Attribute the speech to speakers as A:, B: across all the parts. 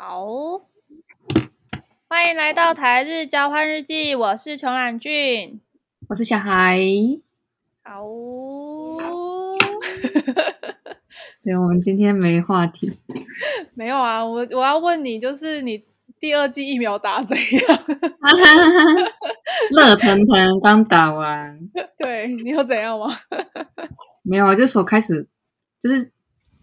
A: 好，欢迎来到台日交换日记。我是穷懒俊，
B: 我是小孩。
A: 好，
B: 对，我们今天没话题。
A: 没有啊，我我要问你，就是你第二季疫苗打怎样？
B: 热腾腾，刚打完。
A: 对，你有怎样吗？
B: 没有啊，就手开始就是。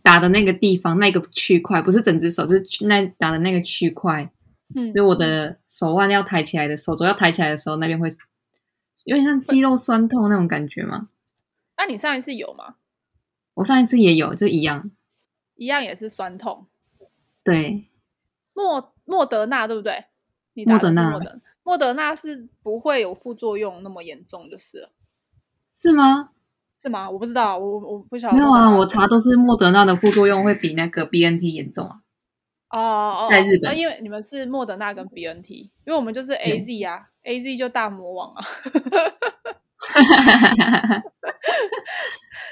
B: 打的那个地方，那个区块不是整只手，就是那打的那个区块。嗯，就我的手腕要抬起来的手肘要抬起来的时候，那边会有点像肌肉酸痛那种感觉吗？
A: 那你上一次有吗？
B: 我上一次也有，就一样，
A: 一样也是酸痛。
B: 对，
A: 莫莫德纳对不对？你打的是莫德纳，莫德，莫德纳是不会有副作用那么严重，就是了。
B: 是吗？
A: 是吗？我不知道，我我不晓得。
B: 没有啊，我查都是莫德纳的副作用会比那个 BNT 严重啊。
A: 哦哦，
B: 在日本，
A: 啊，因为你们是莫德纳跟 BNT，因为我们就是 AZ 啊，AZ 就大魔王啊。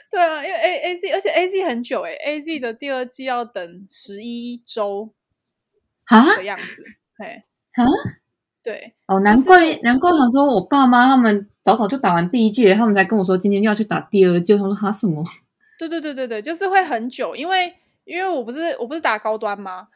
A: 对啊，因为 A AZ，而且 AZ 很久诶，AZ 的第二季要等十一周啊的样子，嘿啊。对
B: 哦，难怪难怪，想说我爸妈他们早早就打完第一剂，他们才跟我说今天要去打第二季。他说他什么？
A: 对对对对对，就是会很久，因为因为我不是我不是打高端吗？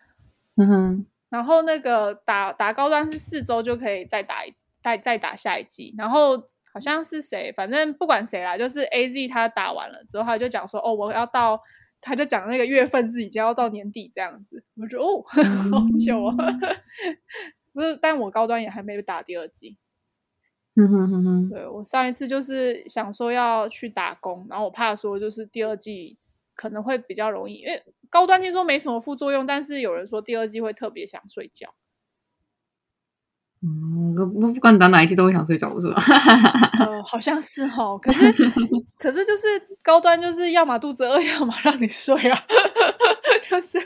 B: 嗯哼，
A: 然后那个打打高端是四周就可以再打一再再打下一季，然后好像是谁，反正不管谁啦，就是 AZ 他打完了之后，他就讲说哦，我要到，他就讲那个月份是已经要到年底这样子，我说哦，好久啊。不是，但我高端也还没有打第二季。
B: 嗯哼哼哼，
A: 对，我上一次就是想说要去打工，然后我怕说就是第二季可能会比较容易，因为高端听说没什么副作用，但是有人说第二季会特别想睡觉。
B: 嗯，不不管打哪一季都会想睡觉，是吧？
A: 呃，好像是哦，可是 可是就是高端就是要么肚子饿，要么让你睡啊，就是。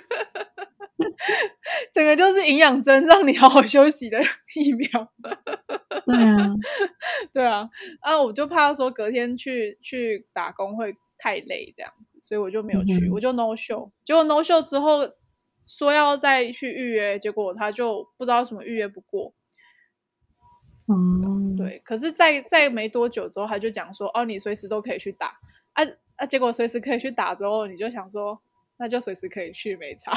A: 整个就是营养针，让你好好休息的 疫苗。
B: 对啊，
A: 对啊，啊，我就怕说隔天去去打工会太累这样子，所以我就没有去，嗯、我就 no show。结果 no show 之后说要再去预约，结果他就不知道什么预约不过。
B: 嗯，
A: 对。可是再再没多久之后，他就讲说，哦，你随时都可以去打。啊啊，结果随时可以去打之后，你就想说。那就随时可以去，没差。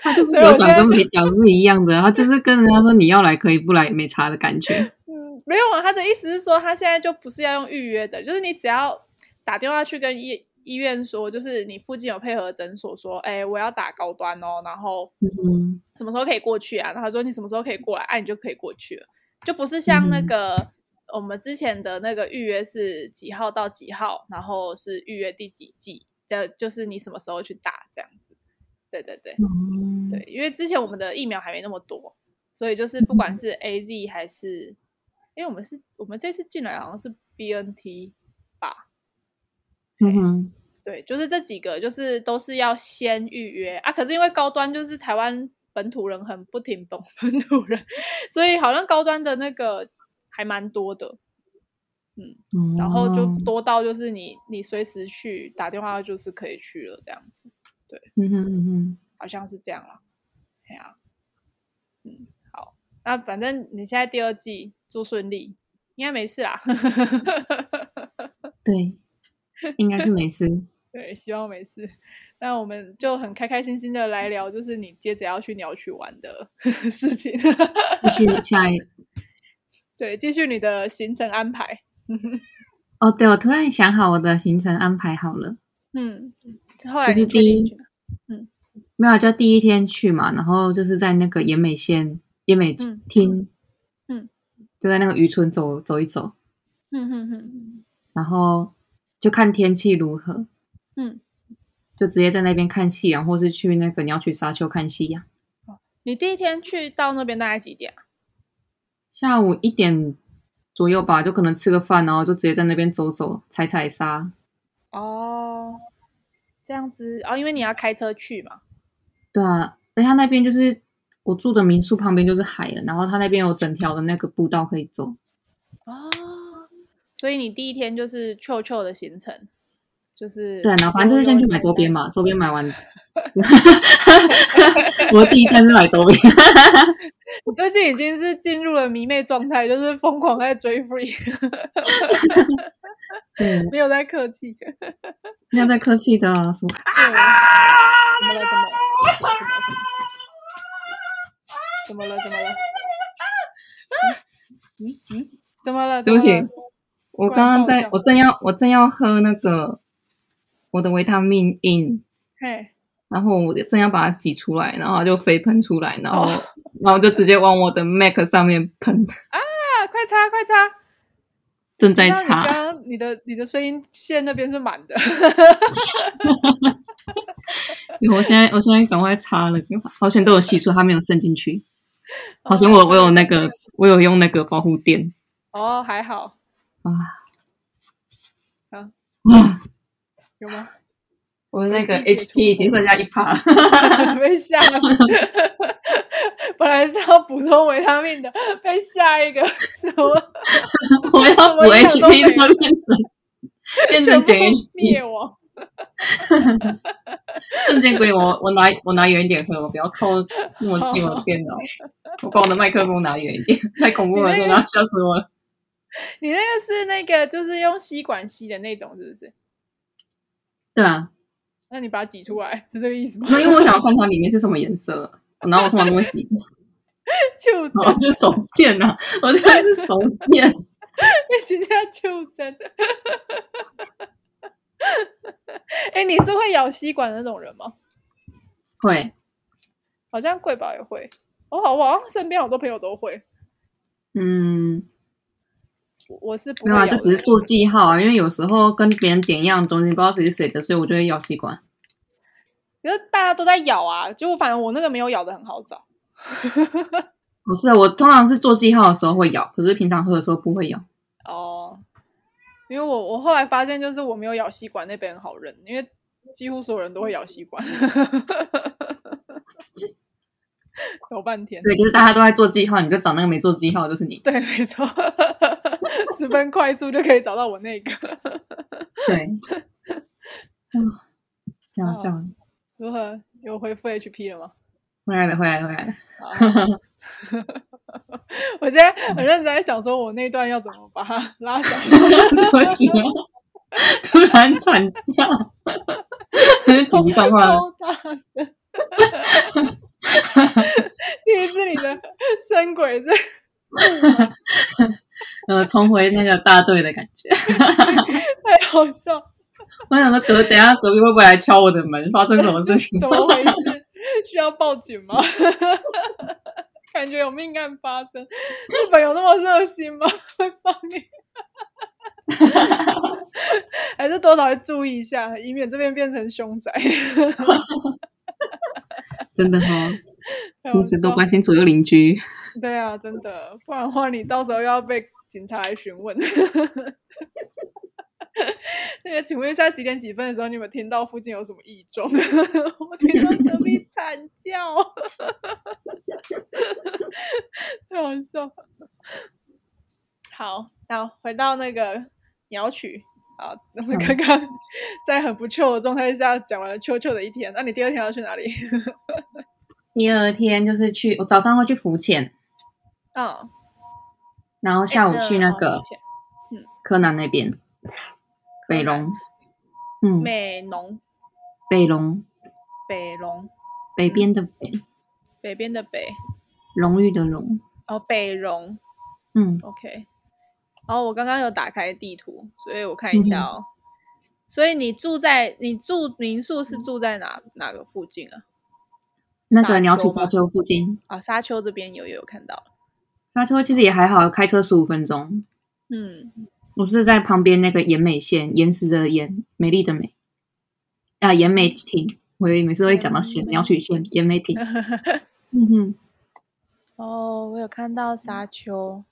B: 他就是有讲跟没讲是一样的，他就是跟人家说你要来可以，不来没差的感觉。
A: 嗯，没有啊，他的意思是说他现在就不是要用预约的，就是你只要打电话去跟医医院说，就是你附近有配合诊所说，哎，我要打高端哦，然后嗯，什么时候可以过去啊？然后他说你什么时候可以过来，哎、啊，你就可以过去了，就不是像那个。嗯我们之前的那个预约是几号到几号，然后是预约第几季，就就是你什么时候去打这样子。对对对，嗯、对，因为之前我们的疫苗还没那么多，所以就是不管是 AZ 还是，因为我们是我们这次进来好像是 BNT 吧。嗯，对，就是这几个就是都是要先预约啊。可是因为高端就是台湾本土人很不听懂 本土人，所以好像高端的那个。还蛮多的，嗯，嗯，然后就多到就是你你随时去打电话就是可以去了这样子，对，
B: 嗯哼嗯哼，
A: 好像是这样啦，对啊，嗯，好，那反正你现在第二季做顺利，应该没事啦，
B: 对，应该是没事，
A: 对，希望没事。那我们就很开开心心的来聊，就是你接着要去鸟取玩的 事情，
B: 继续下一。
A: 对，继续你的行程安排。
B: 哦，对，我突然想好我的行程安排好了。
A: 嗯，后来就是第一，嗯，
B: 没有，就第一天去嘛，然后就是在那个延美县、延美厅，
A: 嗯，
B: 就在那个渔村走走一走。
A: 嗯哼哼，
B: 然后就看天气如何。
A: 嗯，
B: 就直接在那边看夕阳，或是去那个鸟取沙丘看夕阳。
A: 你第一天去到那边大概几点啊？
B: 下午一点左右吧，就可能吃个饭，然后就直接在那边走走、踩踩沙。
A: 哦，这样子哦，因为你要开车去嘛。
B: 对啊，而他那边就是我住的民宿旁边就是海了，然后他那边有整条的那个步道可以走。
A: 哦，所以你第一天就是臭臭的行程，就是
B: 对，然后反正就是先去买周边嘛，周边买完 我第一站是买周边。
A: 我最近已经是进入了迷妹状态，就是疯狂在追 Free。
B: 对，
A: 没有在客气，
B: 没有在客气的，什么？
A: 怎么了？怎么了？怎么了？怎么了？嗯嗯，怎么了？
B: 对不起，我刚刚在我正要我正要喝那个我的维他命 in，
A: 嘿，
B: 然后我正要把它挤出来，然后就飞喷出来，然后 然后就直接往我的 Mac 上面喷。
A: 啊！快擦快擦！
B: 正在擦。
A: 刚刚你的你的声音线那边是满的。
B: 我现在我现在赶快擦了，好险都有吸出，它没有渗进去。好险我我有那个我有用那个保护垫。
A: 哦，还好。
B: 啊
A: 啊
B: 啊！
A: 有吗？
B: 我那个 HP 已经剩下一趴，
A: 被吓了。本来是要补充维他命的，被下一个什么？
B: 我要补 HP，它变成变成减 HP
A: 灭亡。
B: 瞬间归零，我我拿我拿远一点喝，我不要靠那么近我的电脑。我把我的麦克风拿远一点，太恐怖了，真的吓死我了。
A: 你那个是那个就是用吸管吸的那种，是不是？
B: 对啊。
A: 那你把它挤出来，是这个意思吗？
B: 因为我想要看它里面是什么颜色，然后我看到那么挤，
A: 就
B: 哦，就手贱呐！我真的是手贱，
A: 你直接就真的。哎，你是会咬吸管的那种人吗？
B: 会，
A: 好像贵宝也会。我好，我好像身边好多朋友都会。
B: 嗯，
A: 我是不
B: 没有啊，就只是做记号啊。因为有时候跟别人点一样东西，不知道谁是谁的，所以我就会咬吸管。
A: 可是大家都在咬啊，就反正我那个没有咬的很好找。
B: 不是，我通常是做记号的时候会咬，可是平常喝的时候不会咬。
A: 哦，因为我我后来发现，就是我没有咬吸管那边很好认，因为几乎所有人都会咬吸管。搞半天，
B: 所以就是大家都在做记号，你就找那个没做记号，就是你。
A: 对，没错，十分快速就可以找到我那个。
B: 对，嗯，这样这样。
A: 如何？有恢复 HP 了吗？
B: 回来了，回来了，回来了。
A: 我现在很认真在想，说我那段要怎么把它拉下来。
B: 多急啊！突然惨叫，紧急状况。
A: 第一次你的声轨是，
B: 呃，重回那个大队的感觉，
A: 太好笑。
B: 我想说隔等下隔壁会不会来敲我的门？发生什么事情？
A: 怎么回事？需要报警吗？感觉有命案发生。日本有那么热心吗？会帮你？还是多少会注意一下，以免这边变成凶宅。
B: 真的哦，平时都关心左右邻居。
A: 对啊，真的，不然的话你到时候又要被警察来询问。那个，请问一下，几点几分的时候，你有没有听到附近有什么异状？我听到隔壁 惨叫，太好笑。好，那，回到那个鸟曲啊，我们刚刚在很不糗的状态下讲完了秋秋的一天。那、啊、你第二天要去哪里？
B: 第二天就是去，我早上会去浮潜，
A: 嗯，
B: 然后下午去那个，
A: 嗯，
B: 柯南那边。北龙，嗯，
A: 美浓，
B: 北龙，
A: 北龙，
B: 北边的北，
A: 北边的北，
B: 荣誉的荣，
A: 哦，北荣，
B: 嗯
A: ，OK，哦，我刚刚有打开地图，所以我看一下哦。嗯、所以你住在你住民宿是住在哪哪个附近啊？
B: 那个鸟取沙丘附近
A: 啊，沙丘这边有有有看到。
B: 沙丘其实也还好，开车十五分钟。
A: 嗯。
B: 我是在旁边那个岩美县，岩石的岩，美丽的美啊，岩美町。我每次都会讲到县，鸟取县岩美町。嗯哼，
A: 哦，我有看到沙丘，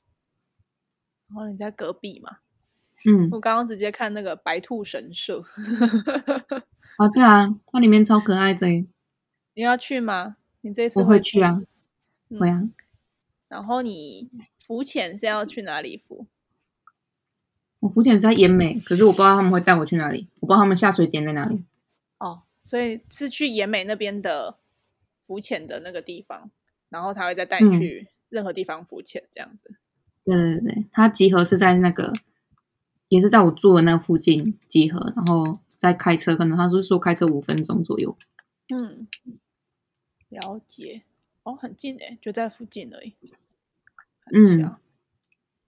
A: 然后你在隔壁嘛？
B: 嗯，
A: 我刚刚直接看那个白兔神社。
B: 啊，对啊，它里面超可爱的。
A: 你要去吗？你这次
B: 我会去啊，会啊。
A: 然后你浮潜是要去哪里浮？我
B: 浮潜是在岩美，可是我不知道他们会带我去哪里，我不知道他们下水点在哪里。
A: 哦，所以是去延美那边的浮潜的那个地方，然后他会再带你去任何地方浮潜，这样子。
B: 对对对，他集合是在那个，也是在我住的那附近集合，然后再开车，可能他是说开车五分钟左右。
A: 嗯，了解。哦，很近诶，就在附近而已。嗯，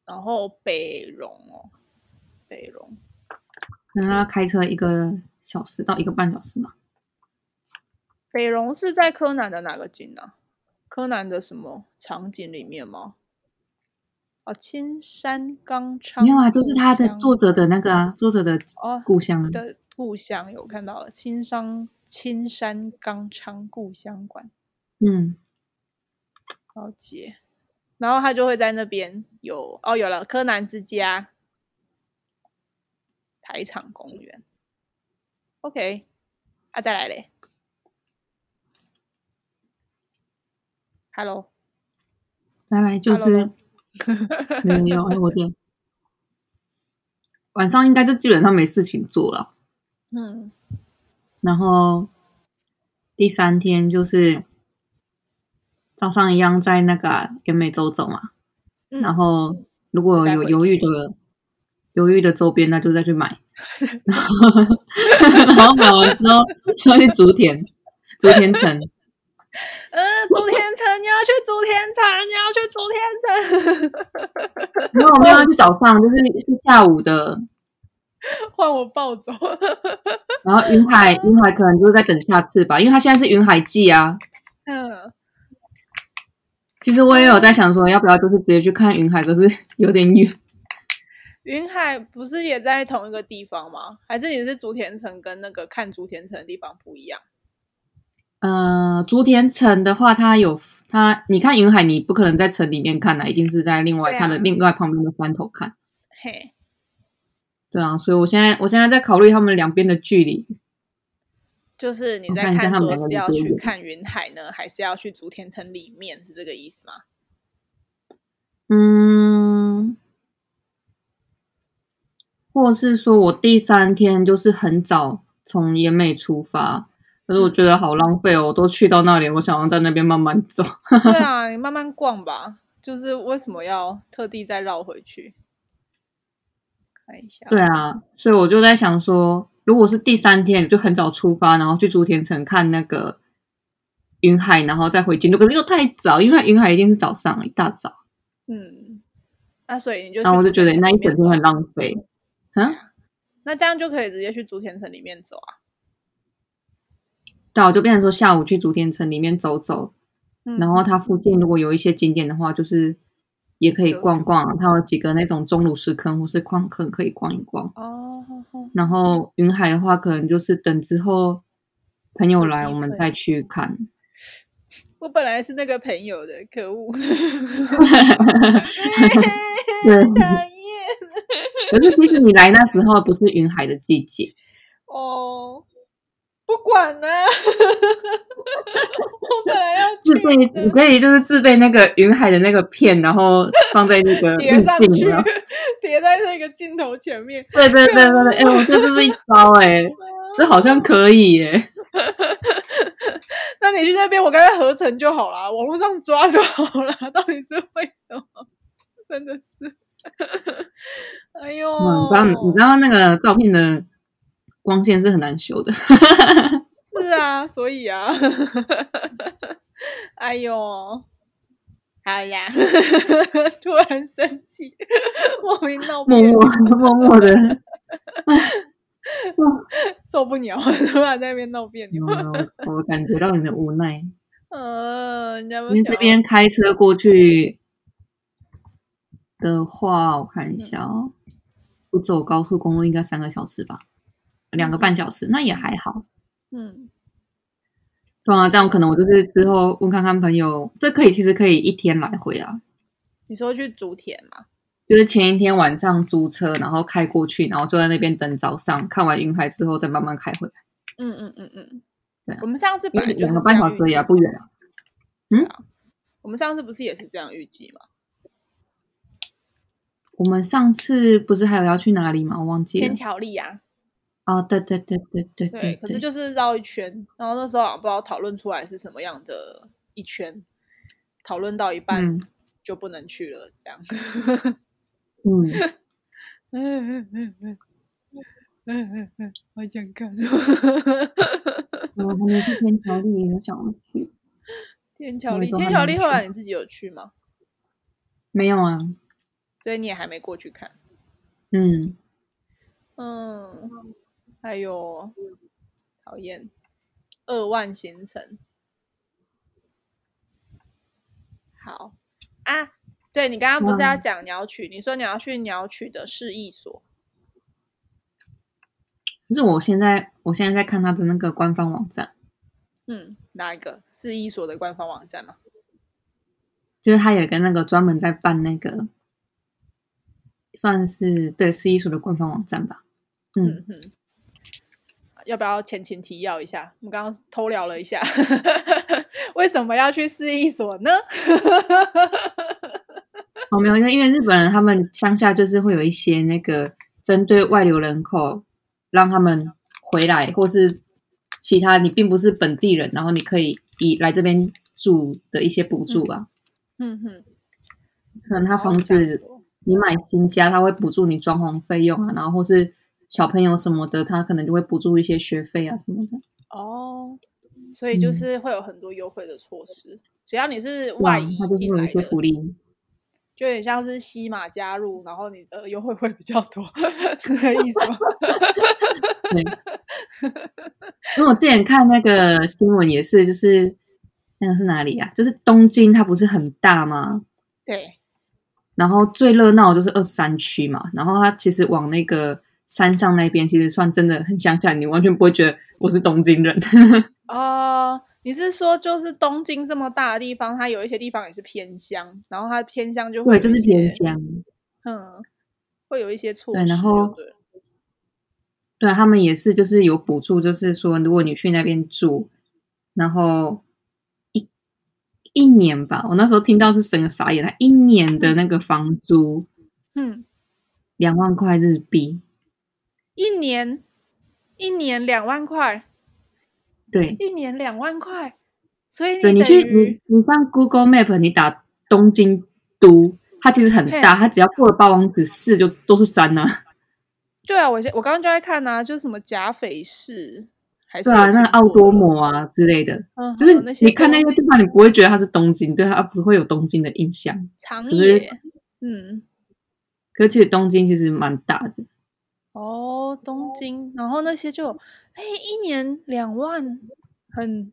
A: 然后北荣哦，北荣，
B: 那他开车一个小时到一个半小时嘛。
A: 北荣是在柯南的哪个景呢、啊？柯南的什么场景里面吗？哦，青山刚昌。
B: 没有啊，就是他的作者的那个、啊、作者的哦故乡、
A: 哦、的故乡，有看到了青山青山刚昌故乡馆。
B: 嗯，
A: 了解。然后他就会在那边有哦，有了柯南之家、台场公园。OK，啊，再来嘞。Hello，
B: 再来就是没有哎，我的晚上应该就基本上没事情做了。
A: 嗯，
B: 然后第三天就是。早上一样在那个延美洲走嘛，嗯、然后如果有犹豫的犹豫的周边，那就再去买。然后，然后买完之后就要去竹田，竹田城。
A: 嗯，竹田城，你要去竹田城，你要去竹田城。
B: 没有，没有，是早上，就是是下午的。
A: 换我暴走。
B: 然后云海，云海可能就是在等下次吧，因为他现在是云海季啊。
A: 嗯。
B: 其实我也有在想说，要不要就是直接去看云海，可是 有点远。
A: 云海不是也在同一个地方吗？还是你是竹田城跟那个看竹田城的地方不一样？
B: 呃，竹田城的话，它有它，你看云海，你不可能在城里面看的，一定是在另外它的另外旁边的山头看。
A: 嘿，
B: 对啊，所以我现在我现在在考虑他们两边的距离。
A: 就是你在看说是要去看云海呢，还是要去竹田城里面？是这个意思吗？
B: 嗯，或是说我第三天就是很早从延美出发，可是我觉得好浪费哦，我都去到那里，我想要在那边慢慢走。
A: 对啊，你慢慢逛吧。就是为什么要特地再绕回去？看一下。
B: 对啊，所以我就在想说。如果是第三天，就很早出发，然后去竹田城看那个云海，然后再回京都。可是又太早，因为云海一定是早上一大早。
A: 嗯，那所以你就，
B: 然后我就觉得那一整天很浪费。嗯，
A: 那这样就可以直接去竹田城里面走啊。
B: 对，我就变成说下午去竹田城里面走走，嗯、然后它附近如果有一些景点的话，就是。也可以逛逛，它有几个那种钟乳石坑或是矿坑可以逛一逛。
A: 哦，
B: 然后云海的话，可能就是等之后朋友来，我们再去看。
A: 我本来是那个朋友的，可
B: 恶！讨厌。可是其实你来那时候不是云海的季节
A: 哦。不管呢，我本来要
B: 自备，你可以就是自备那个云海的那个片，然后放在那个
A: 叠上去，叠在那个镜头前面。
B: 对对对对对，哎，我觉得这是一招哎，这好像可以哎。
A: 那你去那边，我刚才合成就好了，网络上抓就好了。到底是为什么？真的是，哎呦，
B: 你知道你知道那个照片的。光线是很难修的，
A: 是啊，所以啊，哎呦，好呀，突然生气，莫名闹，
B: 默默默默的，
A: 受不了，突然在那边闹别扭，
B: 我感觉到你的无奈。
A: 呃，你
B: 这边开车过去的话，我看一下哦，不走高速公路应该三个小时吧。两个半小时，那也还好。
A: 嗯，
B: 对啊，这样可能我就是之后问看看朋友，这可以其实可以一天来回啊。
A: 你说去竹田吗？
B: 就是前一天晚上租车，然后开过去，然后坐在那边等早上看完云海之后再慢慢开回来。
A: 嗯嗯嗯嗯，
B: 对啊。
A: 我们上次本来
B: 两个半小时也不远啊。嗯，
A: 我们上次不是也是这样预计吗？
B: 我们上次不是还有要去哪里吗？我忘记了。
A: 天桥立啊。
B: 哦，对对对对
A: 对对，可是就是绕一圈，然后那时候好像不知道讨论出来是什么样的一圈，讨论到一半就不能去了，这样。嗯嗯嗯嗯嗯嗯嗯，我想看。
B: 我还没去天桥立，我想去。
A: 天桥立，天桥立，后来你自己有去吗？
B: 没有啊，
A: 所以你也还没过去看。
B: 嗯
A: 嗯。还有讨厌二万行程，好啊！对，你刚刚不是要讲鸟取？你说你要去鸟取的市役所，
B: 可是我现在我现在在看他的那个官方网站。
A: 嗯，哪一个市一所的官方网站吗？
B: 就是他有一个那个专门在办那个，算是对市一所的官方网站吧。嗯嗯。
A: 要不要前情提要一下？我们刚刚偷聊了一下，为什么要去市役所呢？
B: 哦，没有，因为日本人他们乡下就是会有一些那个针对外流人口，让他们回来，或是其他你并不是本地人，然后你可以以来这边住的一些补助啊。
A: 嗯哼，
B: 可能他房子你买新家，他会补助你装潢费用啊，然后或是。小朋友什么的，他可能就会补助一些学费啊什么的。
A: 哦，所以就是会有很多优惠的措施，嗯、只要你是外移进来的，
B: 福利
A: 就有点像是西马加入，然后你的优惠会比较多，是这意思吗？
B: 对。因为我之前看那个新闻也是，就是那个是哪里啊？就是东京，它不是很大吗？
A: 对。
B: 然后最热闹就是二十三区嘛，然后它其实往那个。山上那边其实算真的很乡下，你完全不会觉得我是东京人。
A: 哦，你是说就是东京这么大的地方，它有一些地方也是偏乡，然后它偏乡就会
B: 对，就是偏乡，
A: 嗯，会有一些措施。
B: 对，然后对，他们也是就是有补助，就是说如果你去那边住，然后一一年吧，我那时候听到是整个傻眼了，一年的那个房租，嗯，两万块日币。
A: 一年，一年两万块，
B: 对，
A: 一年两万块，所以你
B: 对你去你你上 Google Map，你打东京都，它其实很大，它只要过了八王子市就都是山呐、啊。
A: 对啊，我我刚刚就在看啊，就是什么甲斐市，还是
B: 对啊，那个奥多摩啊之类的，嗯，就是你看那些地方，你不会觉得它是东京，对它不会有东京的印象。
A: 长野，嗯，
B: 可是其实东京其实蛮大的。
A: 哦，东京，然后那些就，哎，一年两万，很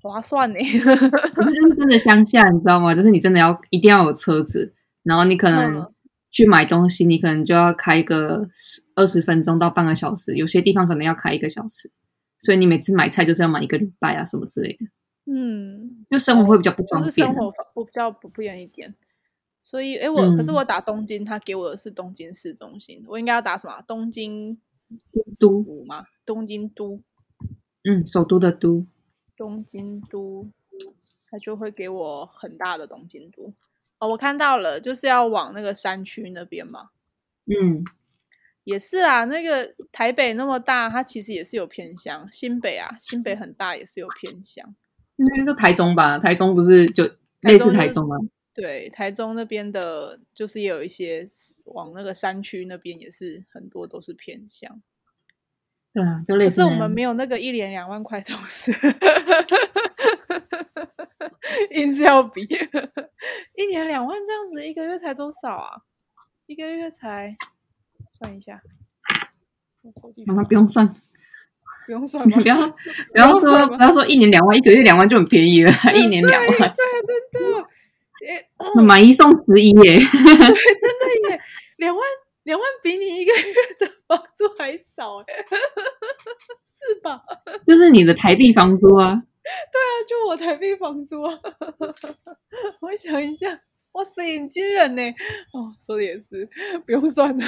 A: 划算呢。
B: 就是真的乡下，你知道吗？就是你真的要一定要有车子，然后你可能去买东西，你可能就要开个十二十分钟到半个小时，有些地方可能要开一个小时，所以你每次买菜就是要买一个礼拜啊，什么之类的。
A: 嗯，
B: 就生活会比较不方便，
A: 就是生活我比较不便一点。所以，哎，我、嗯、可是我打东京，他给我的是东京市中心，我应该要打什么？东京
B: 都
A: 吗？东京都，
B: 嗯，首都的都，
A: 东京都，他就会给我很大的东京都。哦，我看到了，就是要往那个山区那边嘛。
B: 嗯，
A: 也是啊，那个台北那么大，它其实也是有偏乡。新北啊，新北很大，也是有偏乡。
B: 那个台中吧，台中不是就类似台中吗？
A: 对，台中那边的，就是也有一些往那个山区那边，也是很多都是偏乡。
B: 对啊，就类似。
A: 可是我们没有那个一年两万块这种事，硬是要比一年两万这样子，一个月才多少啊？一个月才算一下，
B: 妈妈不用算，
A: 不用算，不
B: 要不要说不要说一年两万，一个月两万就很便宜了，一年两万，对，
A: 真的。
B: 买一送十一耶！
A: 对，真的耶，两万两万比你一个月的房租还少哎，是吧？
B: 就是你的台币房租啊。
A: 对啊，就我台币房租啊。我想一下，哇塞，很惊人呢。哦，说的也是，不用算的。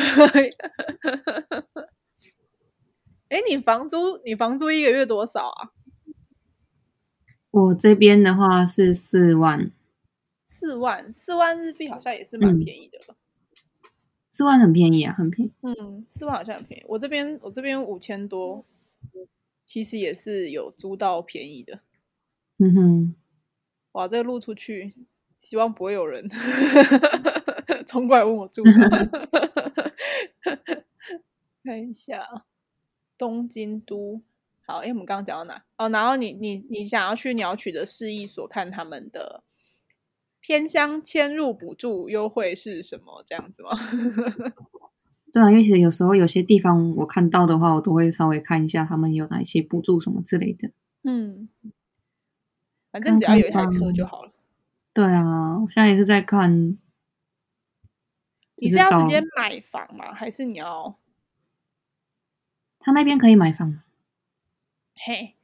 A: 哎，你房租你房租一个月多少啊？
B: 我这边的话是四万。
A: 四万四万日币好像也是蛮便宜的了，
B: 四万很便宜啊，很便宜。
A: 嗯，四万好像很便宜。我这边我这边五千多，其实也是有租到便宜的。
B: 嗯哼，
A: 哇，这个录出去，希望不会有人 冲过来问我住 看一下，东京都。好，哎，我们刚刚讲到哪？哦，然后你你你想要去鸟取的市役所看他们的偏乡迁入补助优惠是什么？这样子吗？
B: 对啊，因为其实有时候有些地方我看到的话，我都会稍微看一下他们有哪一些补助什么之类的。
A: 嗯，反正只要有一台车就好了。
B: 对啊，我现在也是在看。
A: 你是要直接买房吗？还是你要？
B: 他那边可以买房。
A: 嘿，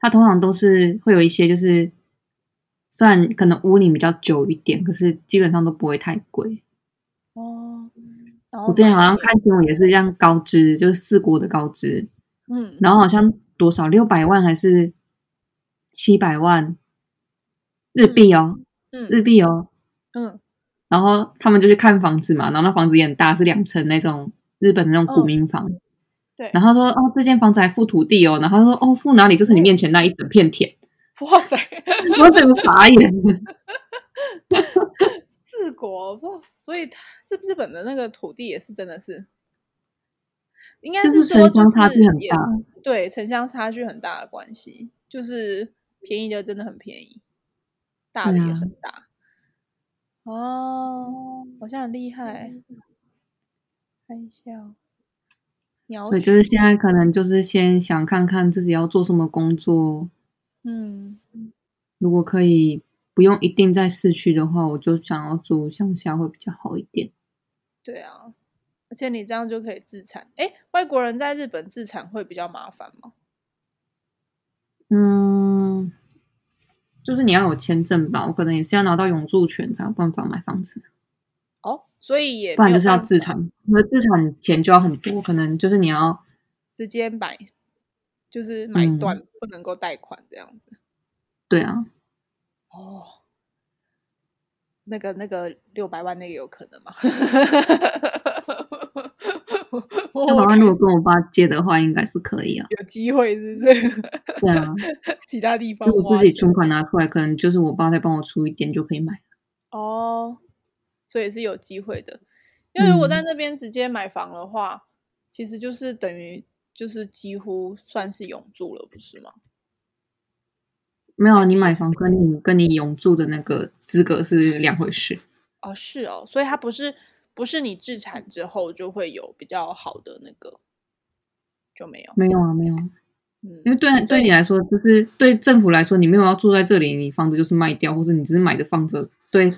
B: 他通常都是会有一些，就是虽然可能屋龄比较久一点，可是基本上都不会太贵。
A: 哦，
B: 我之前好像看新闻也是这样高知，就是四国的高知，
A: 嗯，
B: 然后好像多少六百万还是七百万日币哦，
A: 嗯，
B: 日币哦，
A: 嗯，
B: 然后他们就去看房子嘛，然后那房子也很大，是两层那种日本的那种古民房。嗯
A: 对，
B: 然后说哦，这间房子还附土地哦，然后说哦，附哪里？就是你面前那一整片田。
A: 哇塞，
B: 我怎么傻眼？
A: 四国，所以是日本的那个土地也是真的是，应该是说
B: 城乡差距很大。
A: 对，城乡差距很大的关系，就是便宜的真的很便宜，大的也很大。啊、哦，好像很厉害，看一下。
B: 所以就是现在可能就是先想看看自己要做什么工作，
A: 嗯，
B: 如果可以不用一定在市区的话，我就想要住乡下会比较好一点。
A: 对啊，而且你这样就可以自产。哎，外国人在日本自产会比较麻烦吗？
B: 嗯，就是你要有签证吧，我可能也是要拿到永住权才有办法买房子。
A: 哦，所以也
B: 不然就是要自产，那自产钱就要很多，可能就是你要
A: 直接买，就是买断，嗯、不能够贷款这样子。
B: 对啊。
A: 哦，那个那个六百万那个有可能吗？
B: 六百万如果跟我爸借的话，应该是可以啊。
A: 有机会是不是？
B: 对啊。
A: 其他地方
B: 如果自己存款拿出来，可能就是我爸再帮我出一点就可以买。
A: 哦。所以是有机会的，因为如果在那边直接买房的话，嗯、其实就是等于就是几乎算是永住了，不是吗？
B: 没有，你买房跟你跟你永住的那个资格是两回事。
A: 哦，是哦，所以它不是不是你置产之后就会有比较好的那个，就没有，
B: 没有啊，没有。
A: 嗯，
B: 因为对对你来说，就是对政府来说，你没有要住在这里，你房子就是卖掉，或者你只是买着放着，对。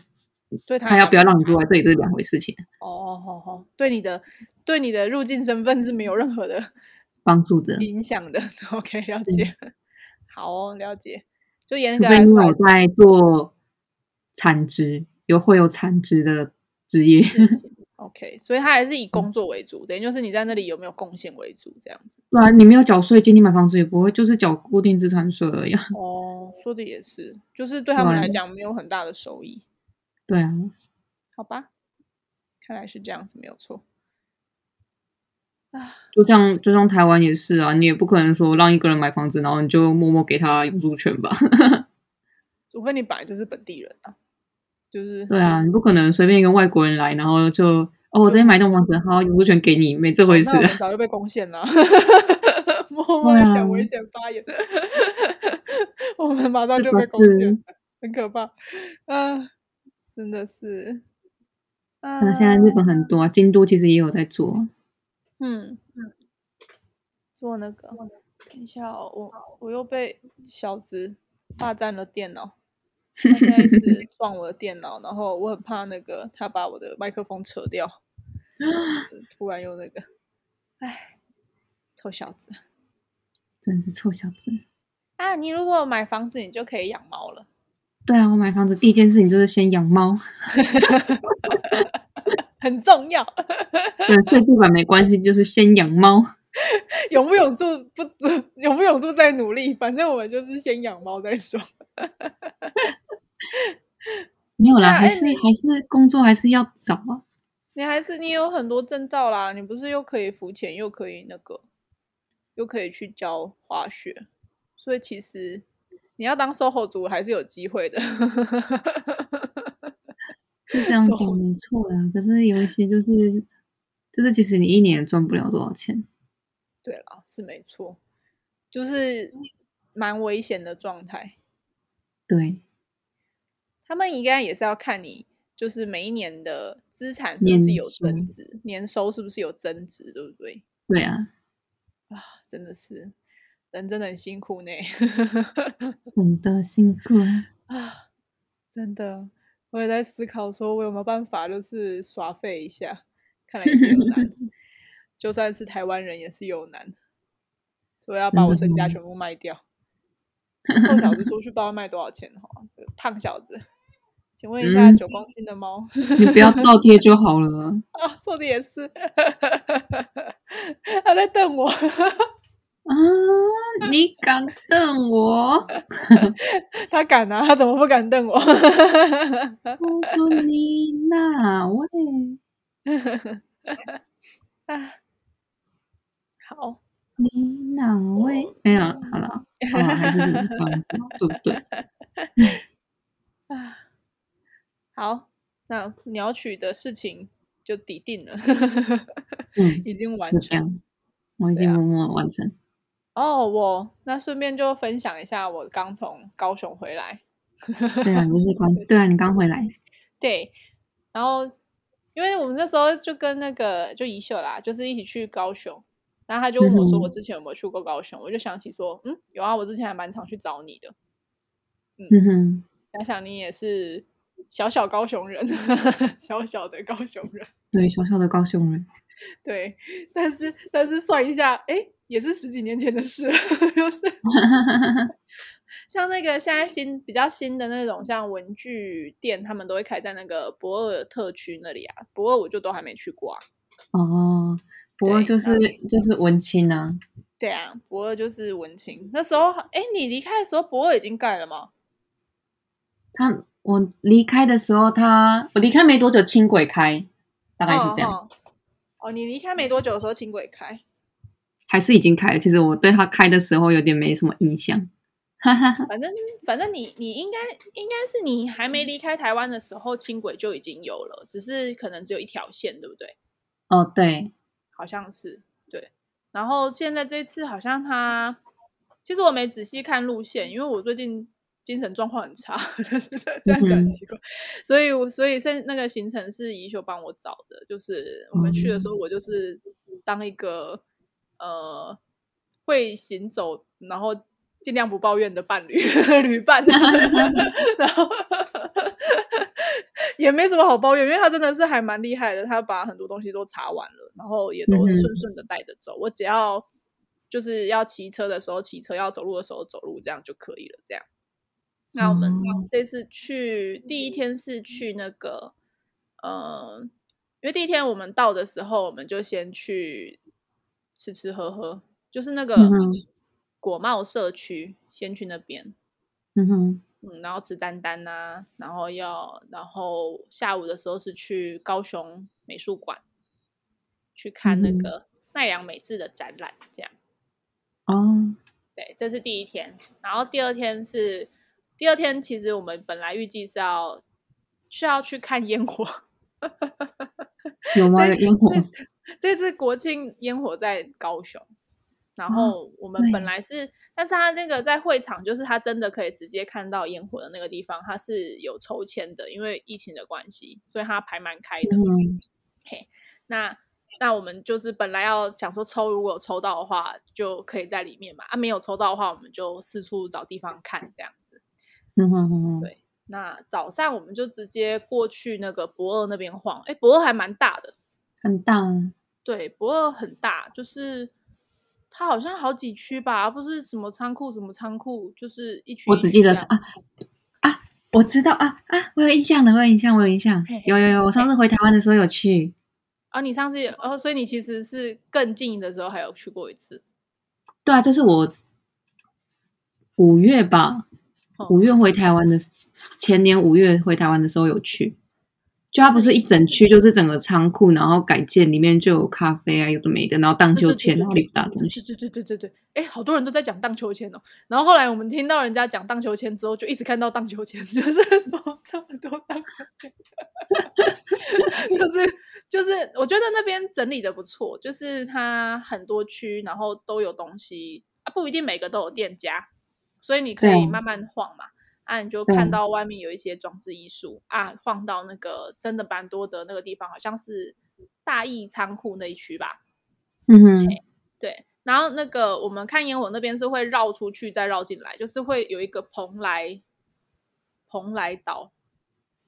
A: 所以他，
B: 他要不要让你住在这里，这是两回事情。
A: 哦，好好，对你的对你的入境身份是没有任何的
B: 帮助的
A: 影响的。OK，了解。好哦，了解。就严格
B: 来说，我在做产值，有会有产值的职业。
A: OK，所以他还是以工作为主，等于就是你在那里有没有贡献为主，这样子。
B: 对啊，你没有缴税金，你买房子也不会，就是缴固定资产税而已。
A: 哦，说的也是，就是对他们来讲没有很大的收益。
B: 对啊，
A: 好吧，看来是这样子，没有错。
B: 啊，就像就像台湾也是啊，你也不可能说让一个人买房子，然后你就默默给他永住权吧？
A: 除非你本来就是本地人啊，就是
B: 对啊，你不可能随便一个外国人来，然后就哦，我这边买栋房子，好，永住权给你，没这回事。
A: 哦、早就被攻陷了，默默的讲危险发言，我们马上就被攻陷，很可怕啊。真的是，
B: 那现在日本很多啊，京都其实也有在做，
A: 嗯嗯，做那个，等一下哦，我我又被小子霸占了电脑，他现在一直 撞我的电脑，然后我很怕那个他把我的麦克风扯掉，突然又那个，哎，臭小子，
B: 真是臭小子
A: 啊！你如果买房子，你就可以养猫了。
B: 对啊，我买房子第一件事情就是先养猫，
A: 很重要。
B: 对，睡地板没关系，就是先养猫。
A: 永不永住不，永不永住再努力，反正我们就是先养猫再说。
B: 没有啦，还是还是工作还是要找啊。
A: 你还是你有很多证照啦，你不是又可以浮潜，又可以那个，又可以去教滑雪，所以其实你要当 SOHO 族还是有机会的。
B: 是这样讲没错啦，可是有一些就是就是其实你一年赚不了多少钱。
A: 对了，是没错，就是蛮危险的状态。
B: 对，
A: 他们应该也是要看你，就是每一年的。资产是不是有增值？年收，年收是不是有增值？对不对？
B: 对啊，
A: 啊，真的是人真的很辛苦呢，
B: 很的辛苦
A: 啊！真的，我也在思考，说我有没有办法，就是耍废一下？看来也是有难，就算是台湾人也是有难，所以要把我身家全部卖掉。臭小子出去不知道卖多少钱哈，这个胖小子。请问一下，九公斤的猫，
B: 你不要倒贴就好了。
A: 啊，说的也是，他在瞪我
B: 啊！你敢瞪我？
A: 他敢啊！他怎么不敢瞪我？我
B: 说你哪位？
A: 啊，好，
B: 你哪位？没有，好了，好了，还是对不对？
A: 啊。好，那你要取的事情就抵定了，嗯，已经完成，
B: 我已经默默完成。
A: 哦，oh, 我那顺便就分享一下，我刚从高雄回来。
B: 对啊，你是刚 对啊，你刚回来。
A: 对，然后因为我们那时候就跟那个就怡秀啦，就是一起去高雄，然后他就问我说，我之前有没有去过高雄？嗯、我就想起说，嗯，有啊，我之前还蛮常去找你的。嗯，嗯哼，想想你也是。小小高雄人，小小的高雄人，
B: 对，小小的高雄人，
A: 对，但是但是算一下，哎，也是十几年前的事，就是 像那个现在新比较新的那种，像文具店，他们都会开在那个博尔特区那里啊，博尔我就都还没去过啊。
B: 哦，博尔就是就是文青啊。
A: 对啊，博尔就是文青。那时候，哎，你离开的时候，博尔已经盖了吗？
B: 他。我离开的时候他，他我离开没多久，轻轨开，大概是这样。
A: 哦，哦，你离开没多久的时候，轻轨开，
B: 还是已经开了？其实我对它开的时候有点没什么印象。
A: 反正反正你你应该应该是你还没离开台湾的时候，轻轨就已经有了，只是可能只有一条线，对不对？
B: 哦，对，好
A: 像是对。然后现在这次好像他，其实我没仔细看路线，因为我最近。精神状况很差，但 是这样讲很奇怪，嗯、所以我所以现那个行程是宜修帮我找的，就是我们去的时候，我就是当一个、嗯、呃会行走，然后尽量不抱怨的伴侣 旅伴，然后也没什么好抱怨，因为他真的是还蛮厉害的，他把很多东西都查完了，然后也都顺顺的带着走，嗯、我只要就是要骑车的时候骑车，要走路的时候走路，这样就可以了，这样。那我们这次去第一天是去那个，呃，因为第一天我们到的时候，我们就先去吃吃喝喝，就是那个果贸社区，先去那边，嗯哼，嗯，然后吃丹丹呐、啊，然后要，然后下午的时候是去高雄美术馆去看那个奈良美智的展览，这样。哦，对，这是第一天，然后第二天是。第二天，其实我们本来预计是要需要去看烟火，
B: 有吗？有烟火？
A: 这次国庆烟火在高雄，然后我们本来是，哦、但是他那个在会场，就是他真的可以直接看到烟火的那个地方，他是有抽签的，因为疫情的关系，所以他排蛮开的。嗯、嘿，那那我们就是本来要想说抽，如果有抽到的话，就可以在里面嘛。啊，没有抽到的话，我们就四处找地方看这样子。
B: 嗯哼哼哼，
A: 对，那早上我们就直接过去那个博二那边晃，哎，博二还蛮大的，
B: 很大，
A: 对，不二很大，就是它好像好几区吧，不是什么仓库什么仓库，就是一区。
B: 我只记得啊啊，我知道啊啊，我有印象了，我有印象，我有印象，嘿嘿有有有，我上次回台湾的时候有去。
A: 啊，你上次有哦，所以你其实是更近的时候还有去过一次。
B: 对啊，这是我五月吧。五月回台湾的前年五月回台湾的时候有去，就它不是一整区，就是整个仓库，然后改建里面就有咖啡啊，有的没的，然后荡秋千，然后里不大东西。
A: 对对对对对对，哎，好多人都在讲荡秋千哦。然后后来我们听到人家讲荡秋千之后，就一直看到荡秋千，就是什么这么多荡秋千。就是就是，我觉得那边整理的不错，就是它很多区，然后都有东西啊，不一定每个都有店家，所以你可以慢慢晃嘛。啊，你就看到外面有一些装置艺术啊，晃到那个真的蛮多的那个地方，好像是大义仓库那一区吧。
B: 嗯哼，okay,
A: 对。然后那个我们看烟火那边是会绕出去再绕进来，就是会有一个蓬莱蓬莱岛，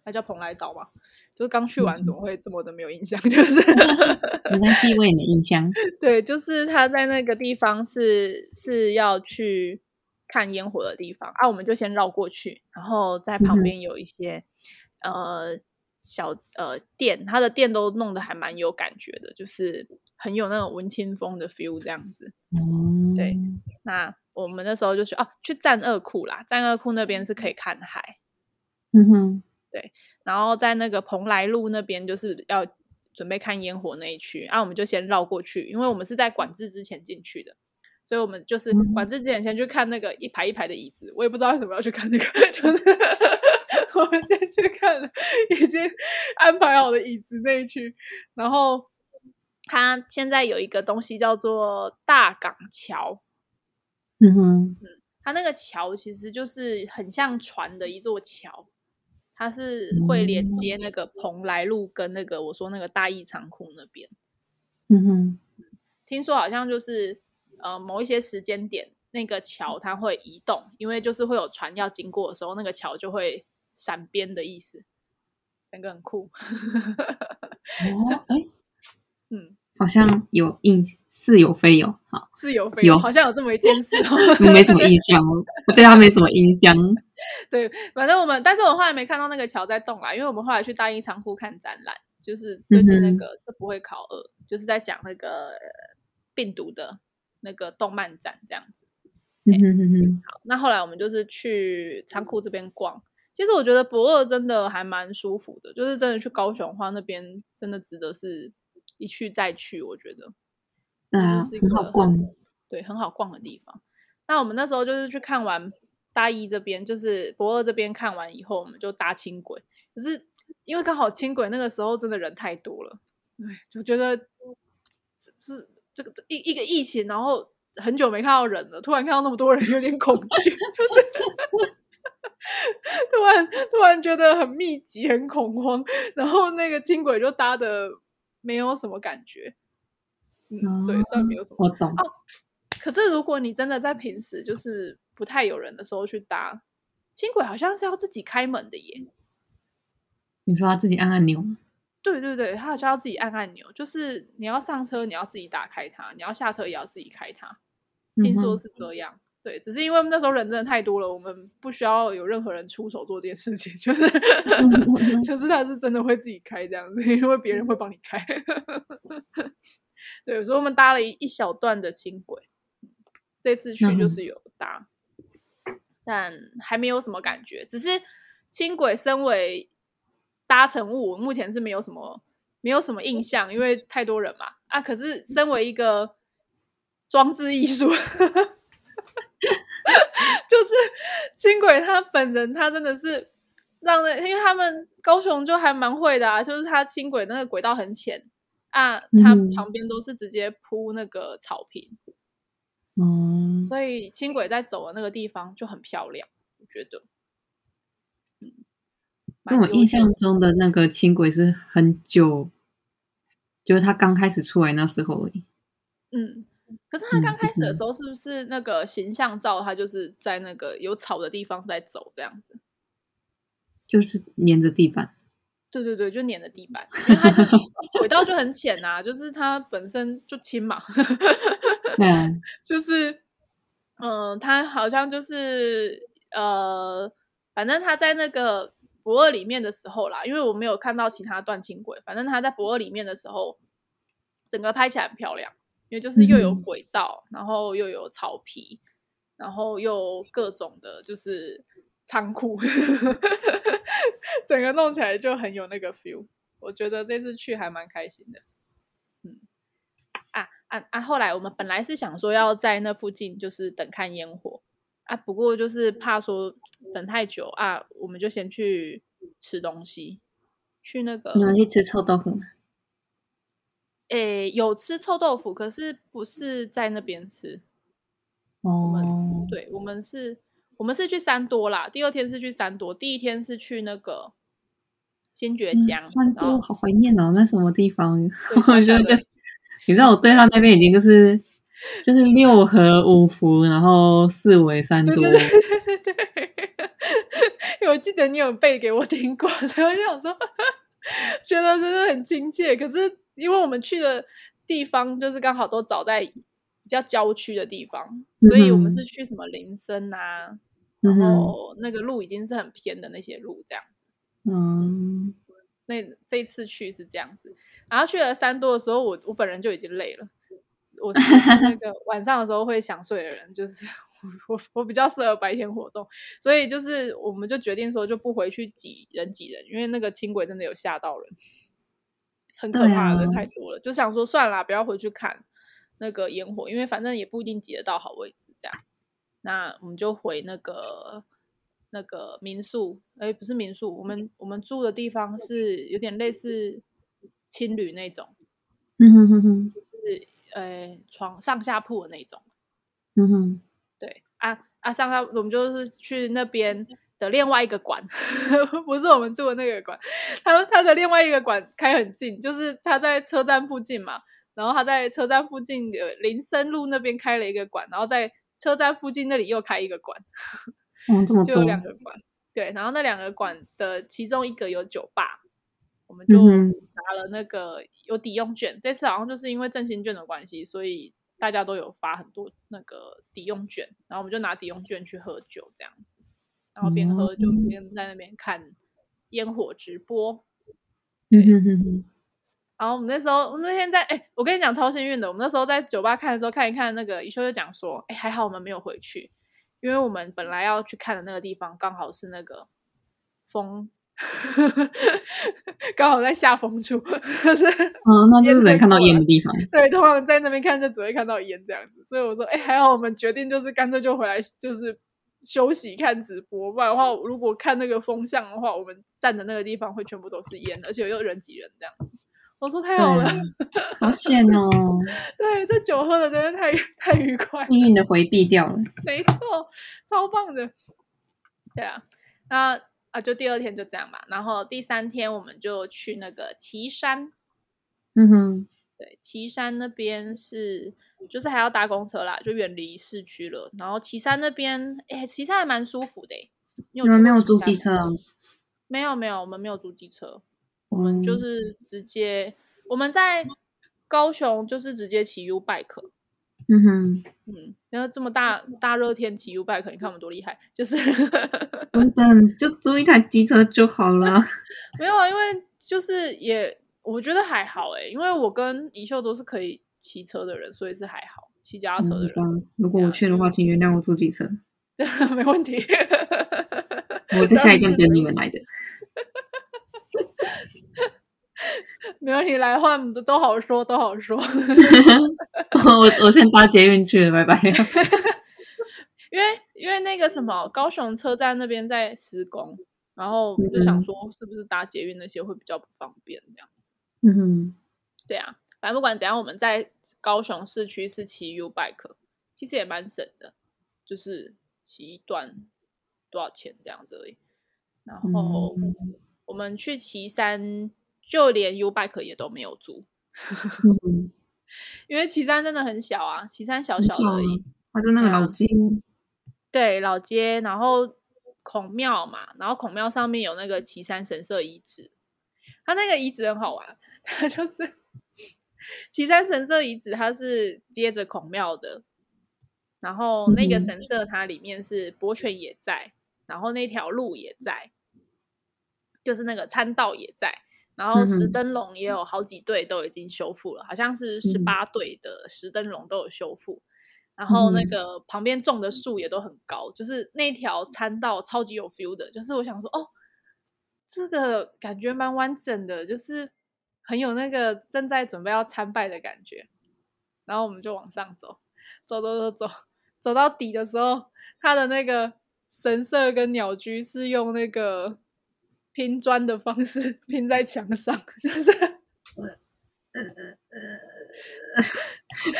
A: 它叫蓬莱岛吗？就是刚去完怎么会这么的没有印象？就是
B: 没关系，我也没印象。
A: 对，就是他在那个地方是是要去。看烟火的地方啊，我们就先绕过去，然后在旁边有一些、嗯、呃小呃店，它的店都弄得还蛮有感觉的，就是很有那种文青风的 feel 这样子。
B: 嗯，
A: 对。那我们那时候就去哦，去战二库啦，战二库那边是可以看海。
B: 嗯哼，
A: 对。然后在那个蓬莱路那边，就是要准备看烟火那一区，啊，我们就先绕过去，因为我们是在管制之前进去的。所以我们就是管制之前先去看那个一排一排的椅子，我也不知道为什么要去看那个，就是 我们先去看了已经安排好的椅子那一区，然后它现在有一个东西叫做大港桥，
B: 嗯哼，
A: 嗯，它那个桥其实就是很像船的一座桥，它是会连接那个蓬莱路跟那个我说那个大义仓库那边，
B: 嗯哼，
A: 听说好像就是。呃，某一些时间点，那个桥它会移动，因为就是会有船要经过的时候，那个桥就会闪边的意思，整个很酷。
B: 哦，哎，
A: 嗯，
B: 好像有印似有非有，好
A: 似有非有，好像有这么一件事，
B: 没什么印象，我对他没什么印象。
A: 对，反正我们，但是我后来没看到那个桥在动啦，因为我们后来去大英仓库看展览，就是最近那个这不会考二，就是在讲那个病毒的。那个动漫展这样子，
B: 嗯哼哼哼，
A: 好，那后来我们就是去仓库这边逛。其实我觉得博二真的还蛮舒服的，就是真的去高雄的话，那边真的值得是一去再去。我觉得，
B: 嗯，
A: 是一个
B: 很好逛，
A: 对，很好逛的地方。那我们那时候就是去看完大一这边，就是博二这边看完以后，我们就搭轻轨。可是因为刚好轻轨那个时候真的人太多了，对，就觉得是。这个一一个疫情，然后很久没看到人了，突然看到那么多人，有点恐惧，就是突然突然觉得很密集，很恐慌，然后那个轻轨就搭的没有什么感觉，嗯，对，算没有什么，
B: 我懂。
A: 哦，可是如果你真的在平时就是不太有人的时候去搭轻轨，好像是要自己开门的耶。
B: 你说他自己按按钮吗？
A: 对对对，他好像要自己按按钮，就是你要上车，你要自己打开它；你要下车，也要自己开它。听说是这样，嗯、对，只是因为那时候人真的太多了，我们不需要有任何人出手做这件事情，就是、嗯、就是他是真的会自己开这样子，因为别人会帮你开。对，所以我们搭了一一小段的轻轨，这次去就是有搭，嗯、但还没有什么感觉，只是轻轨身为。搭乘物，我目前是没有什么没有什么印象，因为太多人嘛啊！可是身为一个装置艺术，就是轻轨他本人，他真的是让人，因为他们高雄就还蛮会的啊，就是它轻轨那个轨道很浅啊，它旁边都是直接铺那个草坪，
B: 嗯，
A: 所以轻轨在走的那个地方就很漂亮，我觉得。
B: 跟我印象中的那个轻轨是很久，就是他刚开始出来那时候而已。
A: 嗯，可是他刚开始的时候，是不是那个形象照？他就是在那个有草的地方在走这样子，
B: 就是黏着地板。
A: 对对对，就黏着地板，因为它就 轨道就很浅啊，就是它本身就轻嘛。
B: 嗯，
A: 就是，嗯、呃，它好像就是呃，反正他在那个。驳二里面的时候啦，因为我没有看到其他段轻轨，反正他在博二里面的时候，整个拍起来很漂亮，因为就是又有轨道，嗯、然后又有草皮，然后又各种的，就是仓库，整个弄起来就很有那个 feel。我觉得这次去还蛮开心的。嗯，啊啊啊！后来我们本来是想说要在那附近就是等看烟火啊，不过就是怕说等太久啊，我们就先去吃东西，去那个。
B: 你们去吃臭豆腐吗？
A: 诶，有吃臭豆腐，可是不是在那边吃。
B: 哦，
A: 我对，我们是，我们是去三多啦。第二天是去三多，第一天是去那个新崛江。
B: 三多好怀念哦，那什么地方？我觉得就是，你知道我对他那边已经就是就是六合五福，然后四维三多。
A: 我记得你有背给我听过，所以我就想说，觉得真的很亲切。可是。因为我们去的地方就是刚好都找在比较郊区的地方，嗯、所以我们是去什么林森啊，嗯、然后那个路已经是很偏的那些路这样子。
B: 嗯，
A: 那这一次去是这样子，然后去了三多的时候，我我本人就已经累了。我是那个晚上的时候会想睡的人，就是 我我我比较适合白天活动，所以就是我们就决定说就不回去挤人挤人，因为那个轻轨真的有吓到人。很可怕的人太多了，啊、就想说算了，不要回去看那个烟火，因为反正也不一定挤得到好位置。这样，那我们就回那个那个民宿，哎，不是民宿，我们我们住的地方是有点类似青旅那种，
B: 嗯哼哼哼，
A: 就是呃床上下铺的那种，
B: 嗯哼，
A: 对啊啊上下我们就是去那边。的另外一个馆，不是我们住的那个馆，他他的另外一个馆开很近，就是他在车站附近嘛，然后他在车站附近的林森路那边开了一个馆，然后在车站附近那里又开一个馆，
B: 嗯，这么多，
A: 就有两个馆，对，然后那两个馆的其中一个有酒吧，我们就拿了那个有抵用券，嗯、这次好像就是因为振兴券的关系，所以大家都有发很多那个抵用券，然后我们就拿抵用券去喝酒这样子。然后边喝就边在那边看烟火直播，对。然后我们那时候，我们那天在，哎，我跟你讲超幸运的，我们那时候在酒吧看的时候，看一看那个一休就讲说，哎，还好我们没有回去，因为我们本来要去看的那个地方刚好是那个风，刚好在下风处，是，
B: 嗯，那就是只能看到烟的地方。
A: 对，通常在那边看就只会看到烟这样子，所以我说，哎，还好我们决定就是干脆就回来，就是。休息看直播，不然的话，如果看那个风向的话，我们站的那个地方会全部都是烟，而且又人挤人这样子。我说太好了，
B: 好险哦！
A: 对，这酒喝的真的太太愉快，
B: 命运的回避掉了。
A: 没错，超棒的。对啊，那啊，就第二天就这样吧。然后第三天我们就去那个岐山。
B: 嗯哼，
A: 对，岐山那边是。就是还要搭公车啦，就远离市区了。然后岐山那边，哎，岐山还蛮舒服的。
B: 你们没有租机车？
A: 没有没有，我们没有租机车，我们就是直接、嗯、我们在高雄就是直接骑 U bike。
B: 嗯哼，
A: 嗯，然后这么大大热天骑 U bike，你看我们多厉害，就是
B: 等等就租一台机车就好了。
A: 没有啊，因为就是也我觉得还好哎，因为我跟怡秀都是可以。骑车的人，所以是还好。骑脚踏车的人，
B: 嗯、如果我去的话，请原谅我坐机车。
A: 这 没问题。
B: 我在下一站等你们来的。
A: 没问题，来的话都好说，都好说。
B: 我我先搭捷运去了，拜拜。
A: 因为因为那个什么，高雄车站那边在施工，然后我就想说，是不是搭捷运那些会比较不方便这样子？
B: 嗯哼，
A: 对啊。反正不管怎样，我们在高雄市区是骑 U bike，其实也蛮省的，就是骑一段多少钱这样子而已。然后我们去旗山，就连 U bike 也都没有租，因为旗山真的很小啊，旗山小小的而已。
B: 它在那个老街，
A: 对老街，然后孔庙嘛，然后孔庙上面有那个旗山神社遗址，它那个遗址很好玩，它就是。旗山神社遗址，它是接着孔庙的，然后那个神社它里面是博泉也在，然后那条路也在，就是那个参道也在，然后石。灯笼也有好几对都已经修复了，好像是十八对的石灯笼都有修复，然后那个旁边种的树也都很高，就是那条参道超级有 feel 的，就是我想说哦，这个感觉蛮完整的，就是很有那个正在准备要参拜的感觉。然后我们就往上走，走走走走，走到底的时候，他的那个神社跟鸟居是用那个拼砖的方式 拼在墙上，就是，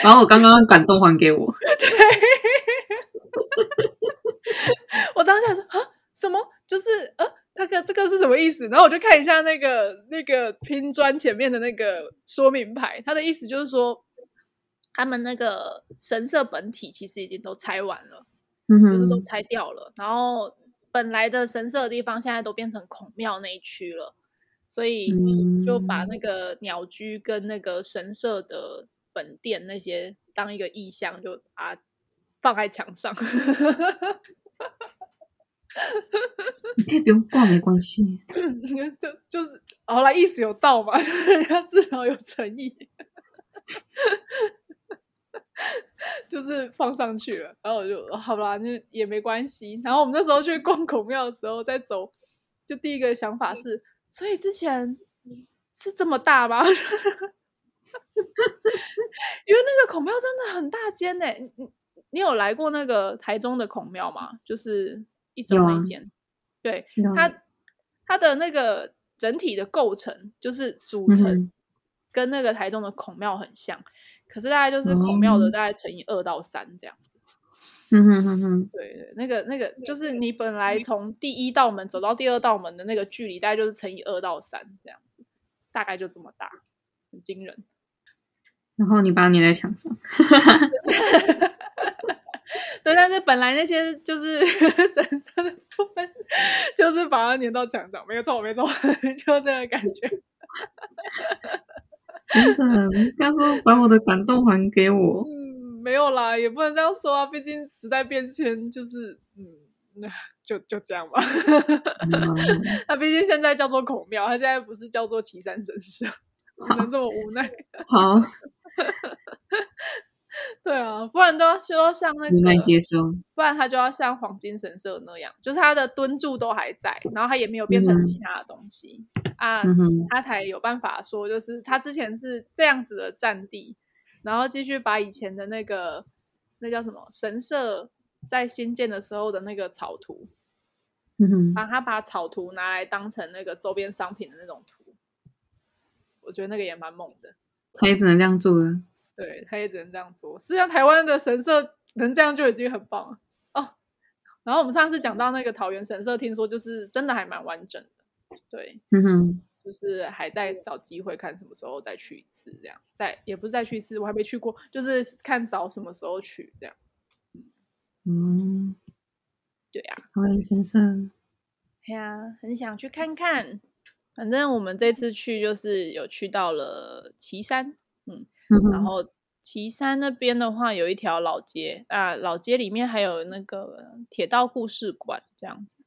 B: 然后我刚刚感动还给我，
A: 对，我当下说啊，什么？就是呃，这个这个是什么意思？然后我就看一下那个那个拼砖前面的那个说明牌，它的意思就是说。他们那个神社本体其实已经都拆完了，嗯哼，就是都拆掉了。然后本来的神社的地方现在都变成孔庙那一区了，所以就把那个鸟居跟那个神社的本殿那些当一个意象，就啊放在墙上。
B: 你可以不用挂没关系，
A: 就就是好了，意思有道嘛，人家至少有诚意。就是放上去了，然后我就好啦，那也没关系。然后我们那时候去逛孔庙的时候，在走，就第一个想法是，所以之前是这么大吗？因为那个孔庙真的很大间呢。你你有来过那个台中的孔庙吗？就是一中那间，啊、对它它的那个整体的构成，就是组成跟那个台中的孔庙很像。可是大概就是孔庙的大概乘以二到三这样子，
B: 嗯哼哼哼，
A: 对对，那个那个就是你本来从第一道门走到第二道门的那个距离，大概就是乘以二到三这样子，大概就这么大，很惊人。
B: 然后你把它粘在墙上，
A: 对，但是本来那些就是 神圣的部分，就是把它粘到墙上，没有错，没错，就这个感觉。
B: 真的，他说把我的感动还给我。
A: 嗯，没有啦，也不能这样说啊，毕竟时代变迁，就是嗯，那就就这样吧。他毕竟现在叫做孔庙，他现在不是叫做岐山神社，只能这么无奈。
B: 好。
A: 对啊，不然都要说像那个，
B: 无奈接受。
A: 不然他就要像黄金神社那样，就是他的蹲柱都还在，然后他也没有变成其他的东西、嗯、啊，嗯、他才有办法说，就是他之前是这样子的占地，然后继续把以前的那个那叫什么神社在新建的时候的那个草图，嗯哼，把他把草图拿来当成那个周边商品的那种图，我觉得那个也蛮猛的。
B: 他也只能这样做了。
A: 对，他也只能这样做。实际上，台湾的神社能这样就已经很棒了哦。然后我们上次讲到那个桃园神社，听说就是真的还蛮完整的。对，
B: 嗯哼，
A: 就是还在找机会，看什么时候再去一次，这样。再也不是再去一次，我还没去过，就是看找什么时候去这样。
B: 嗯，
A: 对呀、啊，
B: 桃园神社，
A: 对呀，很想去看看。反正我们这次去就是有去到了旗山，嗯。然后岐山那边的话，有一条老街啊，老街里面还有那个铁道故事馆这样子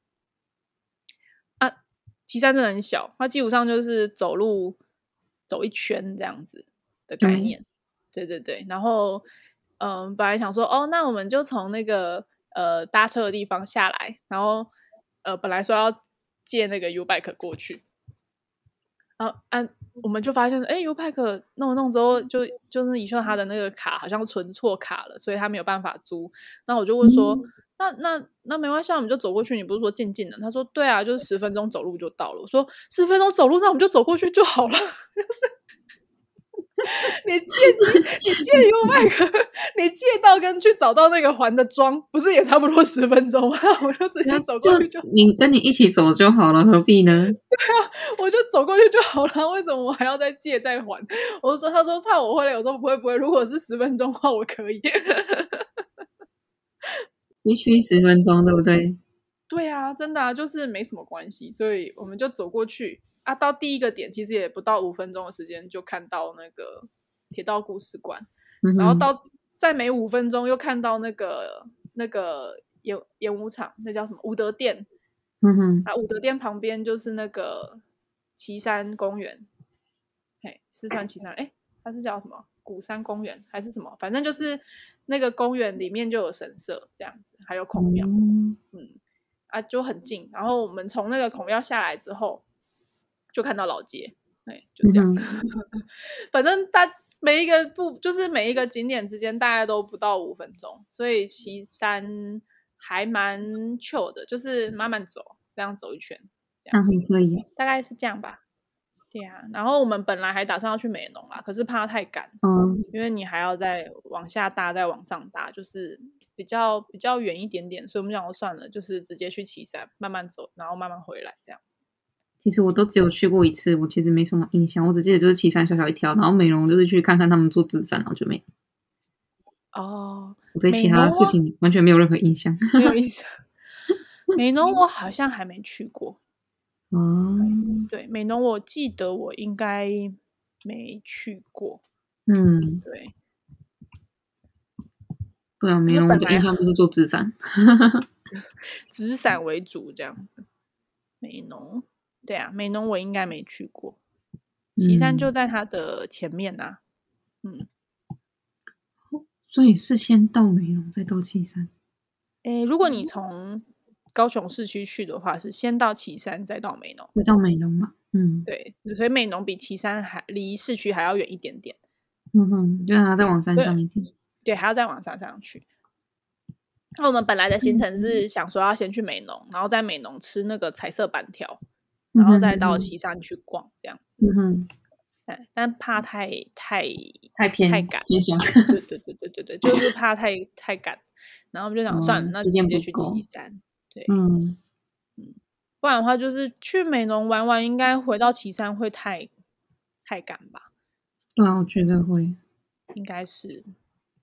A: 啊。岐山真的很小，它基本上就是走路走一圈这样子的概念。嗯、对对对，然后嗯，本来想说哦，那我们就从那个呃搭车的地方下来，然后呃本来说要借那个 U bike 过去，啊按。啊我们就发现，哎，U-Bike 弄弄之后，就就是以秀他的那个卡好像存错卡了，所以他没有办法租。那我就问说，嗯、那那那没关系，我们就走过去。你不是说近近的？他说，对啊，就是十分钟走路就到了。我说，十分钟走路，那我们就走过去就好了。就是。你借机，你借 U-Bike，你借到跟去找到那个还的桩，不是也差不多十分钟吗？我就直接走过去就，就
B: 你跟你一起走就好了，何必呢？对
A: 啊，我就走过去就好了，为什么我还要再借再还？我就说，他说怕我会累，我说不会不会，如果是十分钟的话，我可以。
B: 必须十分钟，对不对？
A: 对啊，真的啊，就是没什么关系，所以我们就走过去。啊，到第一个点其实也不到五分钟的时间，就看到那个铁道故事馆，嗯、然后到再每五分钟又看到那个那个演演武场，那叫什么武德殿？嗯哼，啊，武德殿旁边就是那个岐山公园，嘿，四川岐山，哎，它是叫什么？古山公园还是什么？反正就是那个公园里面就有神社这样子，还有孔庙，嗯，嗯，啊，就很近。然后我们从那个孔庙下来之后。就看到老街，哎，就这样。嗯、反正大每一个不就是每一个景点之间大概都不到五分钟，所以岐山还蛮 chill 的，就是慢慢走，这样走一圈，这样
B: 很可以，
A: 大概是这样吧。对啊，然后我们本来还打算要去美浓啦，可是怕太赶，
B: 嗯，
A: 因为你还要再往下搭，再往上搭，就是比较比较远一点点，所以我们想说算了，就是直接去岐山慢慢走，然后慢慢回来这样子。
B: 其实我都只有去过一次，我其实没什么印象，我只记得就是旗山小小一条，然后美容就是去看看他们做纸伞，然后就没。
A: 哦，
B: 我对其他的事情完全没有任何印象，
A: 没有印象。美农我好像还没去过。
B: 哦，
A: 对，美农我记得我应该没去过。
B: 嗯，
A: 对。
B: 不然美容我的印象就是做纸伞，
A: 纸伞为主这样子。美浓，对啊，美浓我应该没去过。旗山就在它的前面呐、啊。嗯，
B: 所以是先到美浓再到旗山。
A: 诶，如果你从高雄市区去的话，是先到旗山，再到美浓。
B: 再到美浓嘛？嗯，
A: 对，所以美浓比旗山还离市区还要远一点点。
B: 嗯哼，就还要再往山上一点。
A: 对，对，还要再往山上去。那我们本来的行程是想说要先去美浓，然后在美浓吃那个彩色板条，然后再到岐山去逛这样子。
B: 嗯哼，
A: 对，但怕太太
B: 太偏
A: 太赶，对对对对对对，就是怕太太赶，然后我们就想算了，那直接去岐山。对，
B: 嗯
A: 嗯，不然的话就是去美浓玩玩，应该回到岐山会太太赶吧？
B: 对啊，我觉得会，
A: 应该是。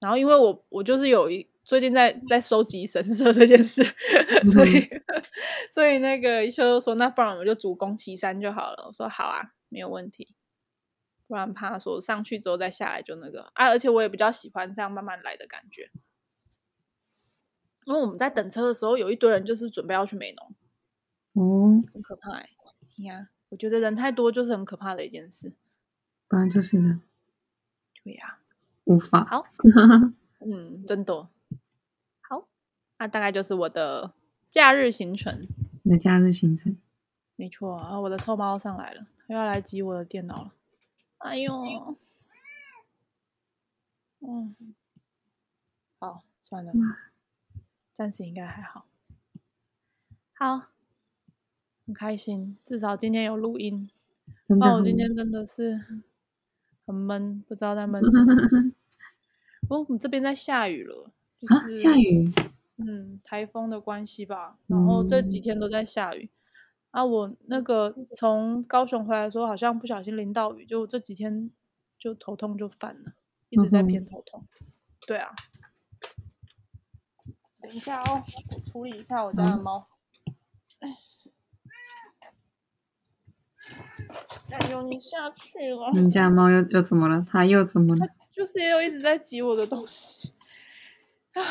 A: 然后因为我我就是有一最近在在收集神社这件事，嗯、所以所以那个一休就说，那不然我们就主攻岐山就好了。我说好啊，没有问题。不然怕说上去之后再下来就那个啊，而且我也比较喜欢这样慢慢来的感觉。因为我们在等车的时候，有一堆人就是准备要去美浓，
B: 哦，
A: 很可怕哎！呀，我觉得人太多就是很可怕的一件事。
B: 本来就是的，
A: 对呀，
B: 无法。
A: 好，嗯，真的好。那大概就是我的假日行程。
B: 你的假日行程？
A: 没错啊，我的臭猫上来了，又要来挤我的电脑了。哎呦，嗯，好，算了。暂时应该还好，好，很开心，至少今天有录音。那我今天真的是很闷，不知道在闷什么。哦，我们这边在下雨了，就是、
B: 啊、下雨。
A: 嗯，台风的关系吧。然后这几天都在下雨。嗯、啊，我那个从高雄回来的时候，好像不小心淋到雨，就这几天就头痛就犯了，一直在偏头痛。嗯、对啊。等一下哦，我处理一下我家的猫。哎呦，你下去了！
B: 你家猫又又怎么了？它又怎么了？
A: 就是也有一直在挤我的东西。啊，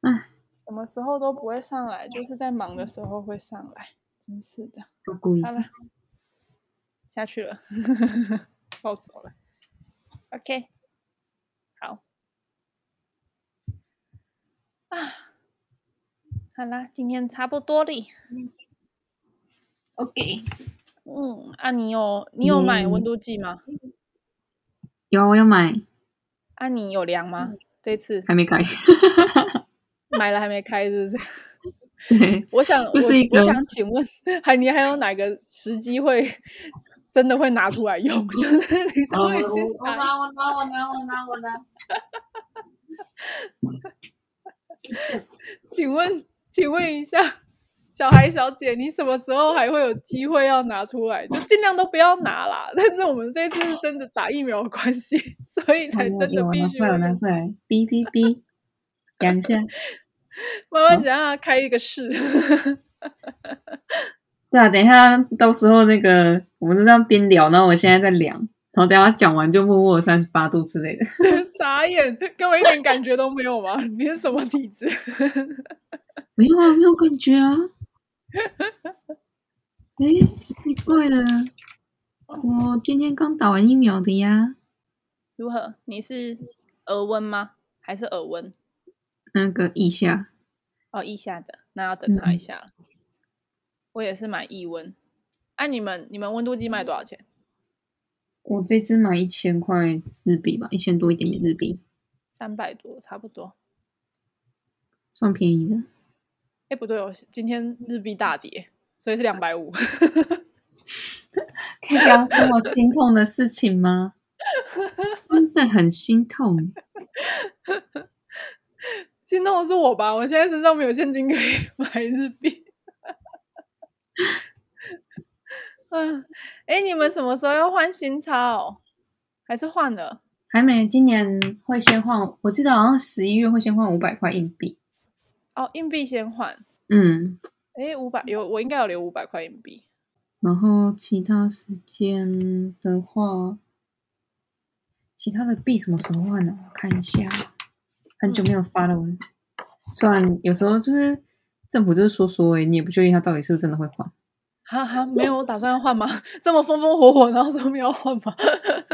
B: 哎，
A: 什么时候都不会上来，就是在忙的时候会上来，真是的。
B: 不故意。
A: 好了，下去了，抱走了。OK，好。啊。好啦，今天差不多了。
B: OK，
A: 嗯，啊，你有你有买温度计吗？
B: 有，我有买。
A: 啊，你有量吗？这次
B: 还没开。
A: 买了还没开，是不是？
B: 对。
A: 我想，我我想请问，还你还有哪个时机会真的会拿出来用？就是你都已经
B: 拿，我拿，我拿，我拿，我拿，我拿。
A: 请问。请问一下，小孩小姐，你什么时候还会有机会要拿出来？就尽量都不要拿啦。但是我们这次是真的打疫苗的关系，所以才真的必须
B: 拿出来，拿出来，哔哔哔，两下。
A: 妈妈只让他开一个试。
B: 对啊，等一下，到时候那个我们就这样边聊，然后我现在在量，然后等下讲完就默默三十八度之类的。
A: 傻眼，跟我一点感觉都没有吗？你是什么体质？
B: 没有啊，没有感觉啊。哎，奇怪了，我今天刚打完疫苗的呀。
A: 如何？你是额温吗？还是耳温？
B: 那个腋下。
A: 哦，腋下的，那要等他一下了。嗯、我也是买腋温。哎，你们你们温度计卖多少钱？
B: 我这支买一千块日币吧，一千多一点点日币，
A: 三百多差不多，
B: 算便宜的。
A: 哎，不对哦，今天日币大跌，所以是两百五。可
B: 以不要说我心痛的事情吗？真的很心痛。
A: 心痛的是我吧？我现在身上没有现金可以买日币。嗯，哎，你们什么时候要换新钞？还是换了？
B: 还没，今年会先换。我记得好像十一月会先换五百块硬币。
A: 哦，硬币先换。
B: 嗯，
A: 哎，五百有，我应该有留五百块硬币。
B: 然后其他时间的话，其他的币什么时候换呢？我看一下，很久没有发了。嗯、虽然有时候就是政府就是说说，哎，你也不确定他到底是不是真的会换。
A: 哈哈，没有我打算要换吗？这么风风火火，然后说没有换吗？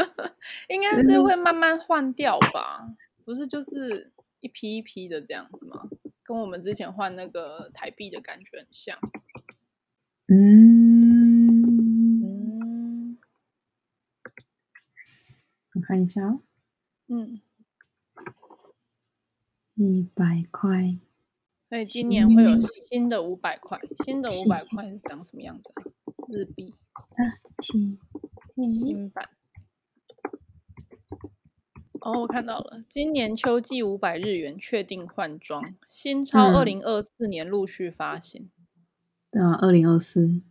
A: 应该是会慢慢换掉吧？不是，就是一批一批的这样子吗？跟我们之前换那个台币的感觉很像。
B: 嗯嗯，我看一下哦。
A: 嗯，
B: 一百块。
A: 所以今年会有新的五百块，新的五百块是长什么样子？日币
B: 啊，新
A: 新版。哦，我看到了，今年秋季五百日元确定换装，新钞二零二四年陆续发行。
B: 对啊，二零二四，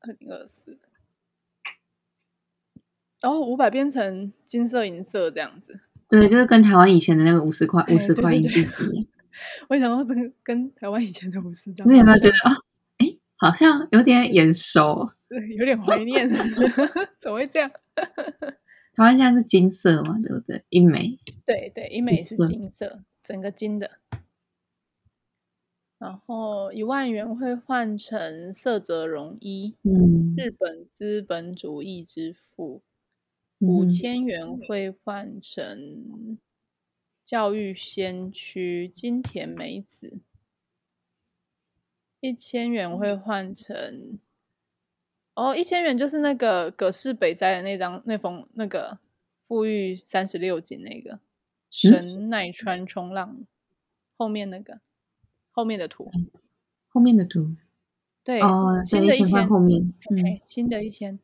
A: 二零二四。哦，五百变成金色银色这样子。
B: 对，就是跟台湾以前的那个五十块五十块硬币是一样。
A: 我想到这个跟台湾以前的五十张，
B: 你有没有觉得啊？哎、哦，好像有点眼熟，
A: 有点怀念，怎么会这样？
B: 台湾现在是金色嘛，对不对？一枚，
A: 对对，一枚是金色，整个金的。然后一万元会换成色泽荣一，
B: 嗯，
A: 日本资本主义之父。五千元会换成。教育先驱金田美子，一千元会换成哦，一千元就是那个葛饰北斋的那张那封那个富裕三十六景那个神奈川冲浪、嗯、后面那个后面的图，
B: 后面的图。
A: 对
B: 哦，
A: 新的一千
B: 后面，
A: 嗯，新的一千。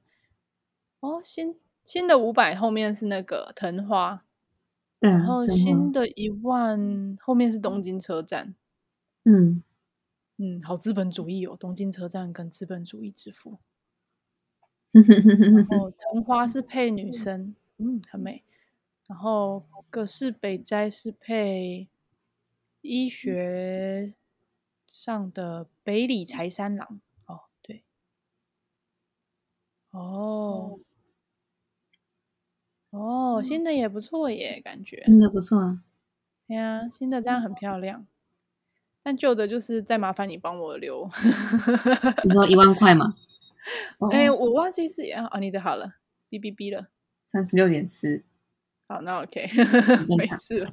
A: 哦，新新的五百后面是那个藤花。然后新的一万后面是东京车站，
B: 嗯
A: 嗯，好资本主义哦，东京车站跟资本主义之父。然后藤花是配女 生，嗯，很美。然后葛饰北斋是配医学上的北里柴三郎，哦，对，哦。哦，新的也不错耶，感觉
B: 新的不错啊。
A: 对呀，新的这样很漂亮。但旧的就是再麻烦你帮我留。
B: 你说一万块吗？
A: 哎、哦，我忘记是啊，哦，你的好了，哔哔哔了，
B: 三十六点四。
A: 好，那 OK，没事了。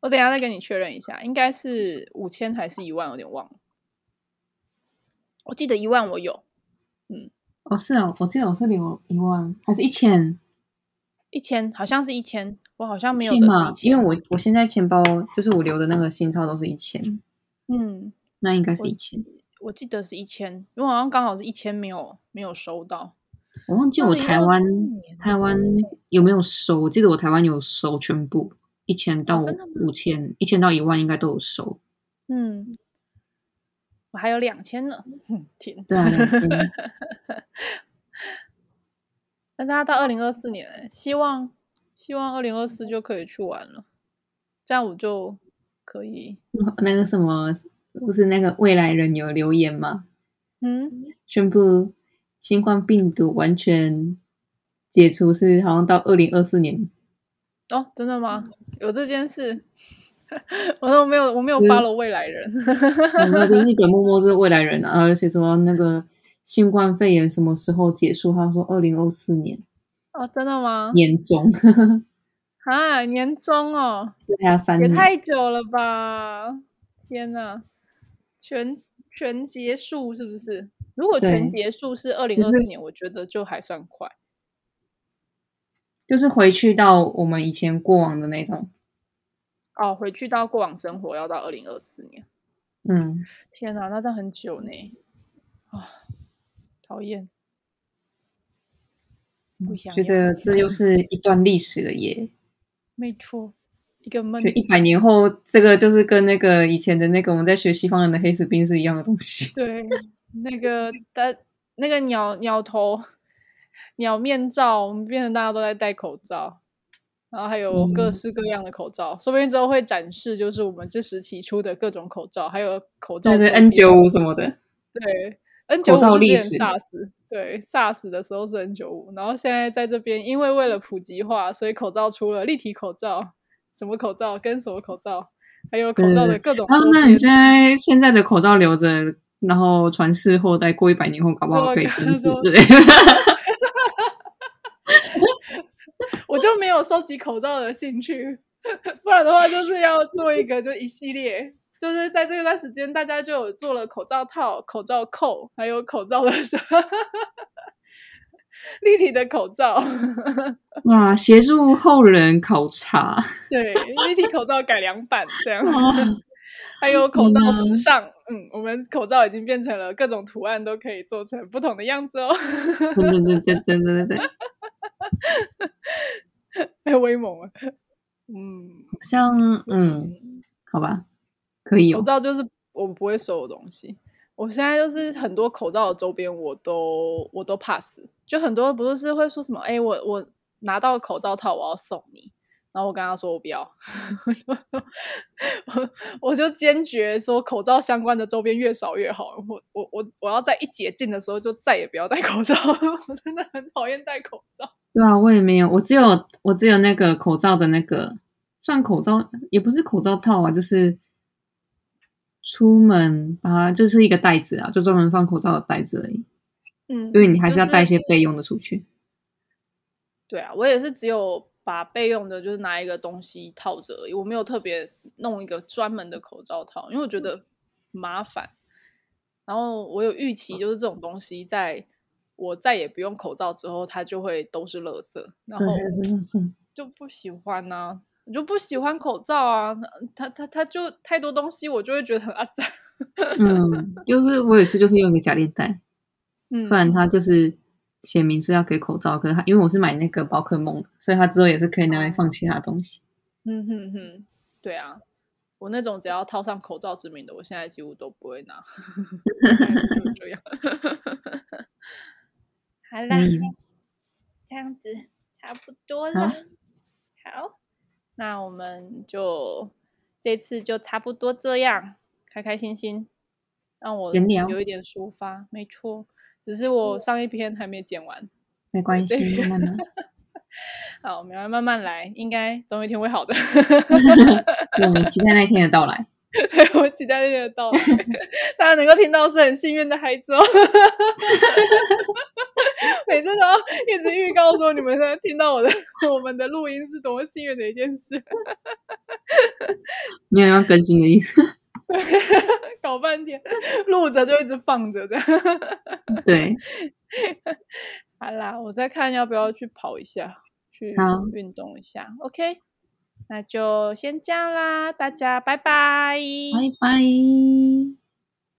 A: 我等一下再跟你确认一下，应该是五千还是一万？有点忘了。我记得一万我有，嗯。
B: 哦，是哦，我记得我是留一万，还是一千？
A: 一千，好像是一千，我好像没有的是一千，
B: 因为我我现在钱包就是我留的那个新钞都是一千，
A: 嗯，
B: 那应该是一千，
A: 我，我记得是一千，因为好像刚好是一千，没有没有收到，
B: 我忘记我台湾台湾有没有收，我记得我台湾有收全部一千到五千，一千到一万应该都有收，
A: 嗯。我还有两千呢，天！
B: 对啊，两千。
A: 但是他到二零二四年，希望希望二零二四就可以去玩了，这样我就可以。
B: 那个什么，不是那个未来人有留言吗？
A: 嗯，
B: 宣布新冠病毒完全解除，是好像到二零二四年。
A: 哦，真的吗？有这件事？我说我没有，我没有发了未来人。
B: 然后就日本默默是未来人啊，而且说那个新冠肺炎什么时候结束？他说二零二四年。
A: 哦，真的吗？
B: 年中。
A: 啊，年中哦，
B: 还要三年，
A: 也太久了吧！天哪，全全结束是不是？如果全结束是二零二四年，我觉得就还算快。
B: 就是回去到我们以前过往的那种。
A: 哦，回去到过往生活要到二零二四年。
B: 嗯，
A: 天哪，那这样很久呢。啊，讨厌。不想
B: 觉得这又是一段历史了耶。
A: 没错，一个梦。
B: 就一百年后，这个就是跟那个以前的那个我们在学西方人的黑死病是一样的东西。
A: 对，那个的，那个鸟鸟头、鸟面罩，我们变成大家都在戴口罩，然后还有各式各样的口罩，嗯、说不定之后会展示，就是我们这时期出的各种口罩，还有口罩
B: 对 N 九五什么的。
A: 对，N 九五是历史。SARS 对，SARS 的时候是 N 九五，然后现在在这边，因为为了普及化，所以口罩出了立体口罩，什么口罩跟什么口罩，还有口罩的各种。啊，
B: 那你现在现在的口罩留着，然后传世后，再过一百年后，搞不好可以增值之类的。
A: 我就没有收集口罩的兴趣，不然的话就是要做一个就一系列。就是在这段时间，大家就有做了口罩套、口罩扣，还有口罩的 立体的口罩。
B: 哇！协助后人考察，
A: 对，立体口罩改良版这样。还有口罩时尚，嗯，嗯，我们口罩已经变成了各种图案都可以做成不同的样子哦。
B: 对对对对对对对，
A: 太威猛了。嗯，
B: 像嗯，好吧。可以、哦，
A: 口罩就是我不会收的东西。我现在就是很多口罩的周边，我都我都 pass。就很多不是会说什么，哎，我我拿到口罩套，我要送你。然后我跟他说我不要，我 我就坚决说口罩相关的周边越少越好。我我我我要在一解禁的时候就再也不要戴口罩。我真的很讨厌戴口罩。
B: 对啊，我也没有，我只有我只有那个口罩的那个算口罩，也不是口罩套啊，就是。出门啊，就是一个袋子啊，就专门放口罩的袋子而已。嗯，因为你还是要带一些备用的出去。
A: 对啊，我也是只有把备用的，就是拿一个东西套着而已。我没有特别弄一个专门的口罩套，因为我觉得麻烦。然后我有预期，就是这种东西，在我再也不用口罩之后，它就会都是垃圾，然后就不喜欢呐、啊。我就不喜欢口罩啊，它它它就太多东西，我就会觉得很阿脏。
B: 嗯，就是我也是，就是用一个假链袋。嗯，虽然它就是写明是要给口罩，可是他因为我是买那个宝可梦，所以他之后也是可以拿来放其他东西。
A: 嗯哼哼，对啊，我那种只要套上口罩之名的，我现在几乎都不会拿。就这样。好啦，这样子差不多了。好。那我们就这次就差不多这样，开开心心，让我有一点抒发。没错，只是我上一篇还没剪完，
B: 没关系，慢慢来。
A: 好，我们要慢慢来，应该总有一天会好的。
B: 我们期待那一天的到来。
A: 对，我期待那天的到来，大家能够听到是很幸运的孩子哦。每次都要一直预告说，你们现在听到我的我们的录音是多么幸运的一件事。
B: 你有要更新的意思？
A: 搞半天，录着就一直放着这样。
B: 对，
A: 好啦，我再看要不要去跑一下，去运动一下。OK。那就先这样啦，大家拜拜，
B: 拜拜。